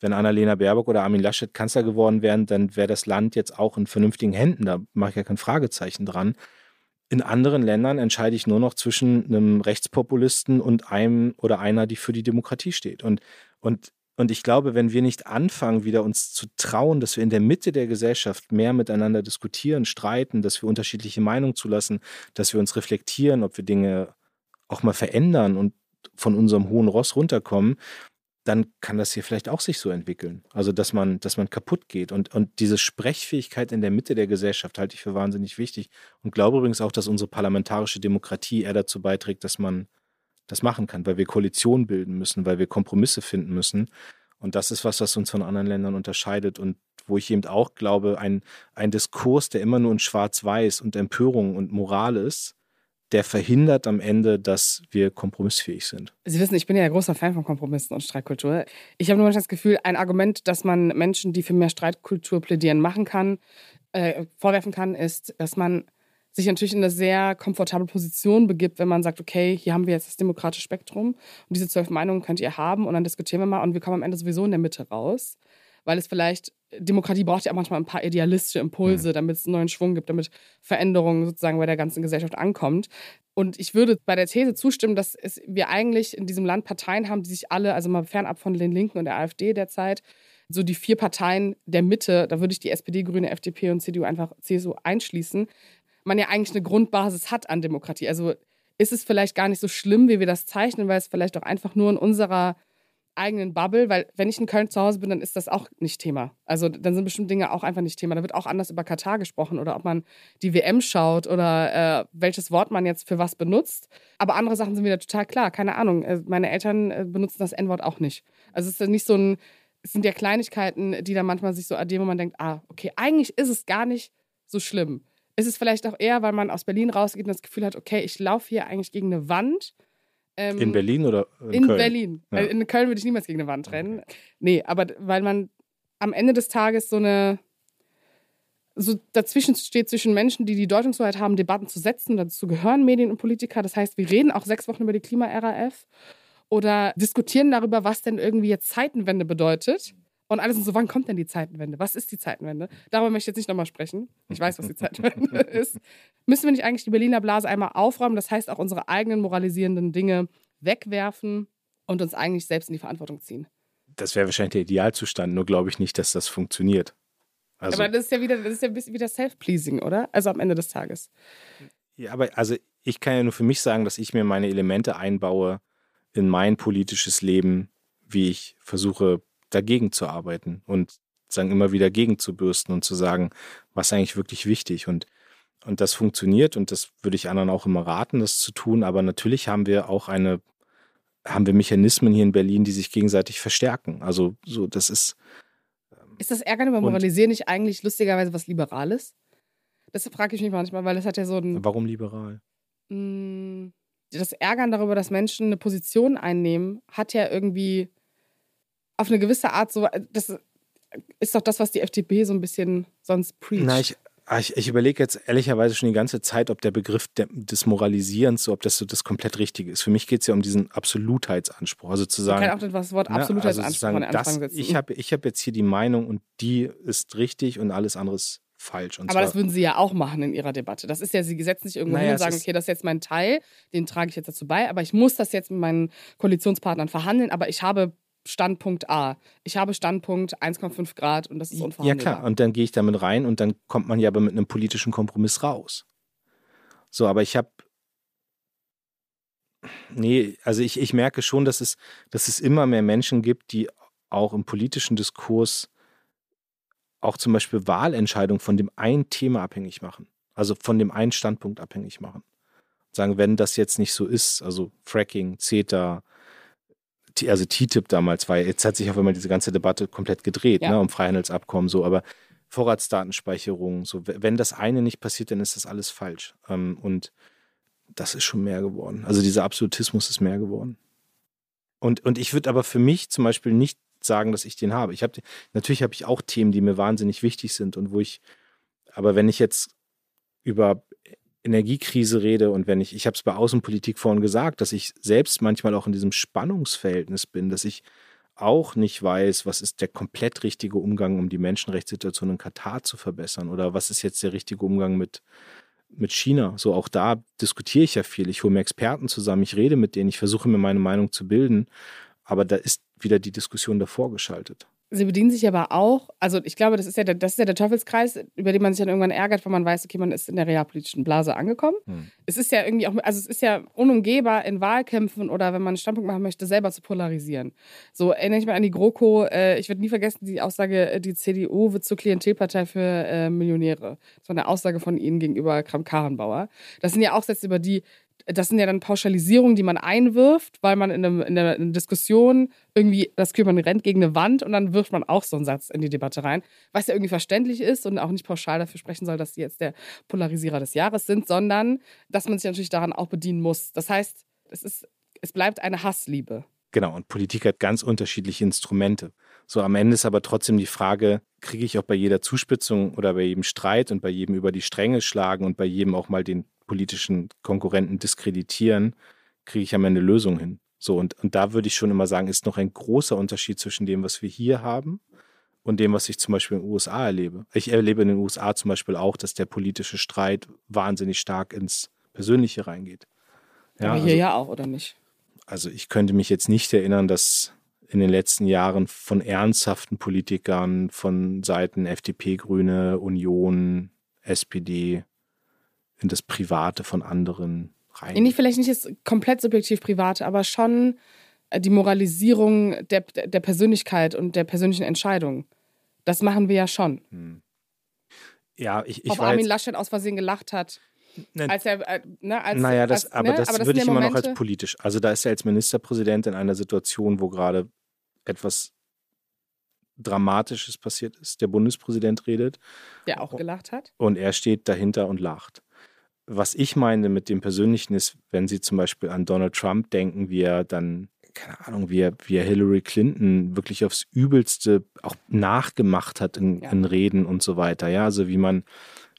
wenn Annalena Baerbock oder Armin Laschet Kanzler geworden wären, dann wäre das Land jetzt auch in vernünftigen Händen. Da mache ich ja kein Fragezeichen dran. In anderen Ländern entscheide ich nur noch zwischen einem Rechtspopulisten und einem oder einer, die für die Demokratie steht. Und, und Und ich glaube, wenn wir nicht anfangen, wieder uns zu trauen, dass wir in der Mitte der Gesellschaft mehr miteinander diskutieren, streiten, dass wir unterschiedliche Meinungen zulassen, dass wir uns reflektieren, ob wir Dinge auch mal verändern und von unserem hohen Ross runterkommen, dann kann das hier vielleicht auch sich so entwickeln. Also, dass man, dass man kaputt geht. Und, und diese Sprechfähigkeit in der Mitte der Gesellschaft halte ich für wahnsinnig wichtig. Und glaube übrigens auch, dass unsere parlamentarische Demokratie eher dazu beiträgt, dass man das machen kann, weil wir Koalitionen bilden müssen, weil wir Kompromisse finden müssen. Und das ist was, was uns von anderen Ländern unterscheidet und wo ich eben auch glaube, ein, ein Diskurs, der immer nur in Schwarz-Weiß und Empörung und Moral ist, der verhindert am Ende, dass wir kompromissfähig sind. Sie wissen, ich bin ja ein großer Fan von Kompromissen und Streitkultur. Ich habe nur das Gefühl, ein Argument, das man Menschen, die für mehr Streitkultur plädieren, machen kann, äh, vorwerfen kann, ist, dass man sich natürlich in eine sehr komfortable Position begibt, wenn man sagt, okay, hier haben wir jetzt das demokratische Spektrum und diese zwölf Meinungen könnt ihr haben und dann diskutieren wir mal und wir kommen am Ende sowieso in der Mitte raus. Weil es vielleicht, Demokratie braucht ja auch manchmal ein paar idealistische Impulse, mhm. damit es einen neuen Schwung gibt, damit Veränderungen sozusagen bei der ganzen Gesellschaft ankommt. Und ich würde bei der These zustimmen, dass es, wir eigentlich in diesem Land Parteien haben, die sich alle, also mal fernab von den Linken und der AfD derzeit, so die vier Parteien der Mitte, da würde ich die SPD, Grüne, FDP und CDU einfach CSU einschließen, man ja eigentlich eine Grundbasis hat an Demokratie. Also ist es vielleicht gar nicht so schlimm, wie wir das zeichnen, weil es vielleicht auch einfach nur in unserer eigenen Bubble, weil wenn ich in Köln zu Hause bin, dann ist das auch nicht Thema. Also dann sind bestimmte Dinge auch einfach nicht Thema. Da wird auch anders über Katar gesprochen oder ob man die WM schaut oder äh, welches Wort man jetzt für was benutzt. Aber andere Sachen sind wieder total klar. Keine Ahnung. Äh, meine Eltern äh, benutzen das N-Wort auch nicht. Also es ist nicht so ein, es sind ja Kleinigkeiten, die dann manchmal sich so addieren, wo man denkt, ah, okay, eigentlich ist es gar nicht so schlimm ist es vielleicht auch eher, weil man aus Berlin rausgeht und das Gefühl hat, okay, ich laufe hier eigentlich gegen eine Wand. Ähm, in Berlin oder in, in Köln? Berlin. Ja. In Köln würde ich niemals gegen eine Wand rennen. Okay. Nee, aber weil man am Ende des Tages so eine so dazwischen steht zwischen Menschen, die die Deutungshoheit haben, Debatten zu setzen. Dazu gehören Medien und Politiker. Das heißt, wir reden auch sechs Wochen über die Klima-RAF oder diskutieren darüber, was denn irgendwie jetzt Zeitenwende bedeutet. Und alles so, wann kommt denn die Zeitenwende? Was ist die Zeitenwende? Darüber möchte ich jetzt nicht nochmal sprechen. Ich weiß, was die Zeitenwende [laughs] ist. Müssen wir nicht eigentlich die Berliner Blase einmal aufräumen? Das heißt, auch unsere eigenen moralisierenden Dinge wegwerfen und uns eigentlich selbst in die Verantwortung ziehen. Das wäre wahrscheinlich der Idealzustand, nur glaube ich nicht, dass das funktioniert. Also, aber das ist ja wieder, das ist ja ein bisschen wieder Self-Pleasing, oder? Also am Ende des Tages. Ja, aber also ich kann ja nur für mich sagen, dass ich mir meine Elemente einbaue in mein politisches Leben, wie ich versuche, dagegen zu arbeiten und sagen immer wieder gegenzubürsten und zu sagen, was eigentlich wirklich wichtig und und das funktioniert und das würde ich anderen auch immer raten, das zu tun. Aber natürlich haben wir auch eine, haben wir Mechanismen hier in Berlin, die sich gegenseitig verstärken. Also so, das ist. Ähm, ist das Ärgern über Moralisieren nicht eigentlich lustigerweise was Liberales? Das frage ich mich manchmal, weil das hat ja so ein. Warum liberal? Hm, das Ärgern darüber, dass Menschen eine Position einnehmen, hat ja irgendwie auf eine gewisse Art so, äh, das ist doch das, was die FDP so ein bisschen sonst preacht. Na, ich, ah, ich, ich überlege jetzt ehrlicherweise schon die ganze Zeit, ob der Begriff des Moralisierens, so, ob das so das komplett Richtige ist. Für mich geht es ja um diesen Absolutheitsanspruch. Also zu sagen. Man kann auch das Wort Absolutheitsanspruch ne, also sagen, das, Ich habe ich hab jetzt hier die Meinung und die ist richtig und alles andere ist falsch. Und aber das würden Sie ja auch machen in Ihrer Debatte. Das ist ja, Sie setzen sich irgendwo naja, hin und sagen, okay, das ist jetzt mein Teil, den trage ich jetzt dazu bei, aber ich muss das jetzt mit meinen Koalitionspartnern verhandeln, aber ich habe Standpunkt A. Ich habe Standpunkt 1,5 Grad und das ist unverhandelbar. Ja klar, und dann gehe ich damit rein und dann kommt man ja aber mit einem politischen Kompromiss raus. So, aber ich habe Nee, also ich, ich merke schon, dass es, dass es immer mehr Menschen gibt, die auch im politischen Diskurs auch zum Beispiel Wahlentscheidungen von dem einen Thema abhängig machen. Also von dem einen Standpunkt abhängig machen. Sagen, wenn das jetzt nicht so ist, also Fracking, CETA, also TTIP damals war, jetzt hat sich auf einmal diese ganze Debatte komplett gedreht, ja. ne, um Freihandelsabkommen so, aber Vorratsdatenspeicherung, so, wenn das eine nicht passiert, dann ist das alles falsch. Ähm, und das ist schon mehr geworden. Also dieser Absolutismus ist mehr geworden. Und, und ich würde aber für mich zum Beispiel nicht sagen, dass ich den habe. Ich habe natürlich habe ich auch Themen, die mir wahnsinnig wichtig sind und wo ich, aber wenn ich jetzt über Energiekrise rede und wenn ich, ich habe es bei Außenpolitik vorhin gesagt, dass ich selbst manchmal auch in diesem Spannungsverhältnis bin, dass ich auch nicht weiß, was ist der komplett richtige Umgang, um die Menschenrechtssituation in Katar zu verbessern oder was ist jetzt der richtige Umgang mit, mit China. So auch da diskutiere ich ja viel. Ich hole mir Experten zusammen, ich rede mit denen, ich versuche mir meine Meinung zu bilden. Aber da ist wieder die Diskussion davor geschaltet. Sie bedienen sich aber auch, also ich glaube, das ist ja der, das ist ja der Teufelskreis, über den man sich dann irgendwann ärgert, wenn man weiß, okay, man ist in der realpolitischen Blase angekommen. Hm. Es ist ja irgendwie auch, also es ist ja unumgehbar in Wahlkämpfen oder wenn man einen Standpunkt machen möchte, selber zu polarisieren. So erinnere ich mich an die GroKo, äh, ich werde nie vergessen die Aussage, äh, die CDU wird zur Klientelpartei für äh, Millionäre. Das war eine Aussage von Ihnen gegenüber Kram-Karrenbauer. Das sind ja auch Sätze, über die das sind ja dann Pauschalisierungen, die man einwirft, weil man in, einem, in, einer, Diskussion irgendwie, das Kümmern rennt gegen eine Wand und dann wirft man auch so einen Satz in die Debatte rein, was ja irgendwie verständlich ist und auch nicht pauschal dafür sprechen soll, dass sie jetzt der Polarisierer des Jahres sind, sondern dass man sich natürlich daran auch bedienen muss. Das heißt, es, ist, es bleibt eine Hassliebe. Genau, und Politik hat ganz unterschiedliche Instrumente. So am Ende ist aber trotzdem die Frage, kriege ich auch bei jeder Zuspitzung oder bei jedem Streit und bei jedem über die Stränge schlagen und bei jedem auch mal den politischen Konkurrenten diskreditieren, kriege ich am Ende Lösungen hin. So, und, und da würde ich schon immer sagen, ist noch ein großer Unterschied zwischen dem, was wir hier haben und dem, was ich zum Beispiel in den USA erlebe. Ich erlebe in den USA zum Beispiel auch, dass der politische Streit wahnsinnig stark ins Persönliche reingeht. Ja, Aber hier also, ja auch, oder nicht? Also ich könnte mich jetzt nicht erinnern, dass in den letzten Jahren von ernsthaften Politikern von Seiten FDP, Grüne, Union, SPD in das Private von anderen rein. Nicht, vielleicht nicht jetzt komplett subjektiv Private, aber schon äh, die Moralisierung der, der Persönlichkeit und der persönlichen Entscheidung. Das machen wir ja schon. Hm. Ja, ich, ich Ob Armin Laschet aus Versehen gelacht hat. Ne, als er, äh, ne, als, naja, das, als, aber, ne? das aber das würde ich immer noch als politisch. Also da ist er als Ministerpräsident in einer Situation, wo gerade etwas Dramatisches passiert ist. Der Bundespräsident redet. Der auch gelacht hat. Und er steht dahinter und lacht was ich meine mit dem Persönlichen ist, wenn Sie zum Beispiel an Donald Trump denken, wie er dann, keine Ahnung, wie er, wie er Hillary Clinton wirklich aufs Übelste auch nachgemacht hat in, ja. in Reden und so weiter. Ja, also wie man,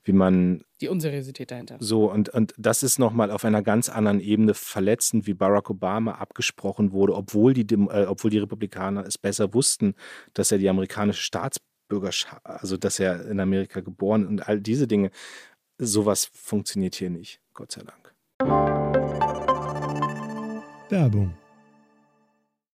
wie man. Die Unseriosität dahinter. So, und, und das ist nochmal auf einer ganz anderen Ebene verletzend, wie Barack Obama abgesprochen wurde, obwohl die, äh, obwohl die Republikaner es besser wussten, dass er die amerikanische Staatsbürgerschaft, also dass er in Amerika geboren und all diese Dinge sowas funktioniert hier nicht, Gott sei Dank. Werbung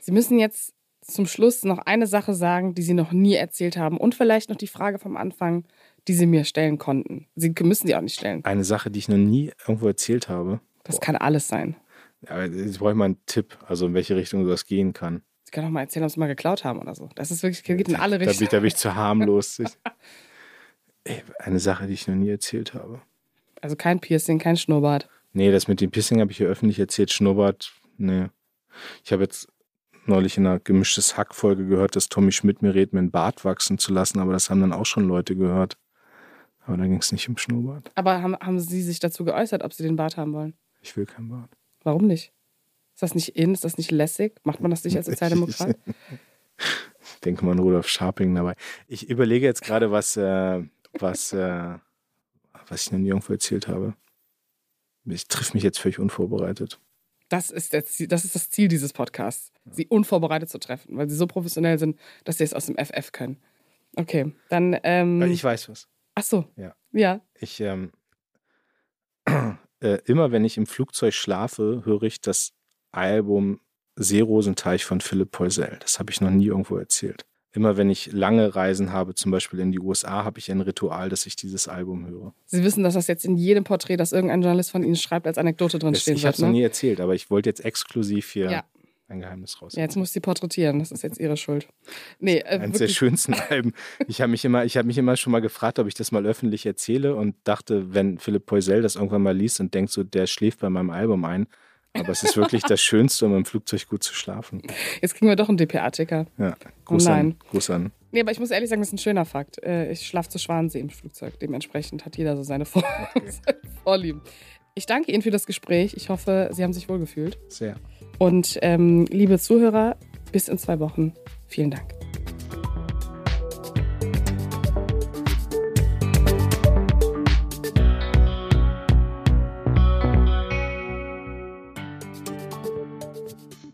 Sie müssen jetzt zum Schluss noch eine Sache sagen, die Sie noch nie erzählt haben und vielleicht noch die Frage vom Anfang, die Sie mir stellen konnten. Sie müssen sie auch nicht stellen. Eine Sache, die ich noch nie irgendwo erzählt habe. Das Boah. kann alles sein. Ja, jetzt brauche ich mal einen Tipp, also in welche Richtung das gehen kann. Sie können auch mal erzählen, ob Sie mal geklaut haben oder so. Das ist wirklich, geht in alle Richtungen. Da bin ich, da bin ich zu harmlos. [laughs] eine Sache, die ich noch nie erzählt habe. Also kein Piercing, kein Schnurrbart. Nee, das mit dem Piercing habe ich hier öffentlich erzählt. Schnurrbart, nee. Ich habe jetzt neulich in einer gemischtes Hack-Folge gehört, dass Tommy Schmidt mir rät, mir einen Bart wachsen zu lassen, aber das haben dann auch schon Leute gehört. Aber da ging es nicht um Schnurrbart. Aber haben, haben Sie sich dazu geäußert, ob Sie den Bart haben wollen? Ich will keinen Bart. Warum nicht? Ist das nicht in? Ist das nicht lässig? Macht man das nicht als [laughs] Sozialdemokrat? ich denke mal an Rudolf Scharping dabei. Ich überlege jetzt gerade, was, äh, was, äh, was ich in irgendwo erzählt habe. Ich triff mich jetzt völlig unvorbereitet. Das ist, Ziel, das ist das Ziel dieses Podcasts, sie unvorbereitet zu treffen, weil sie so professionell sind, dass sie es aus dem FF können. Okay, dann. Ähm, ich weiß was. Ach so. Ja. Ja. Ich, ähm, [clears throat] äh, immer wenn ich im Flugzeug schlafe, höre ich das Album Seerosenteich von Philipp Poisel. Das habe ich noch nie irgendwo erzählt immer wenn ich lange Reisen habe, zum Beispiel in die USA, habe ich ein Ritual, dass ich dieses Album höre. Sie wissen, dass das jetzt in jedem Porträt, das irgendein Journalist von Ihnen schreibt, als Anekdote drin stehen ich habe es ne? noch nie erzählt, aber ich wollte jetzt exklusiv hier ja. ein Geheimnis raus. Ja, jetzt muss sie porträtieren, das ist jetzt Ihre Schuld. Nee, äh, Eines der schönsten [laughs] Alben. Ich habe mich, immer, hab mich immer schon mal gefragt, ob ich das mal öffentlich erzähle und dachte, wenn Philipp Poisel das irgendwann mal liest und denkt so, der schläft bei meinem Album ein, aber es ist wirklich das Schönste, um im Flugzeug gut zu schlafen. Jetzt kriegen wir doch einen DPA-Ticker. Ja, Gruß, oh an, Gruß an. Nee, aber ich muss ehrlich sagen, das ist ein schöner Fakt. Äh, ich schlafe zu Schwanensee im Flugzeug. Dementsprechend hat jeder so seine, Vor [laughs] okay. [laughs] Vorlieben. Ich danke Ihnen für das Gespräch. Ich hoffe, Sie haben sich wohlgefühlt. Sehr. Und ähm, liebe Zuhörer, bis in zwei Wochen. Vielen Dank.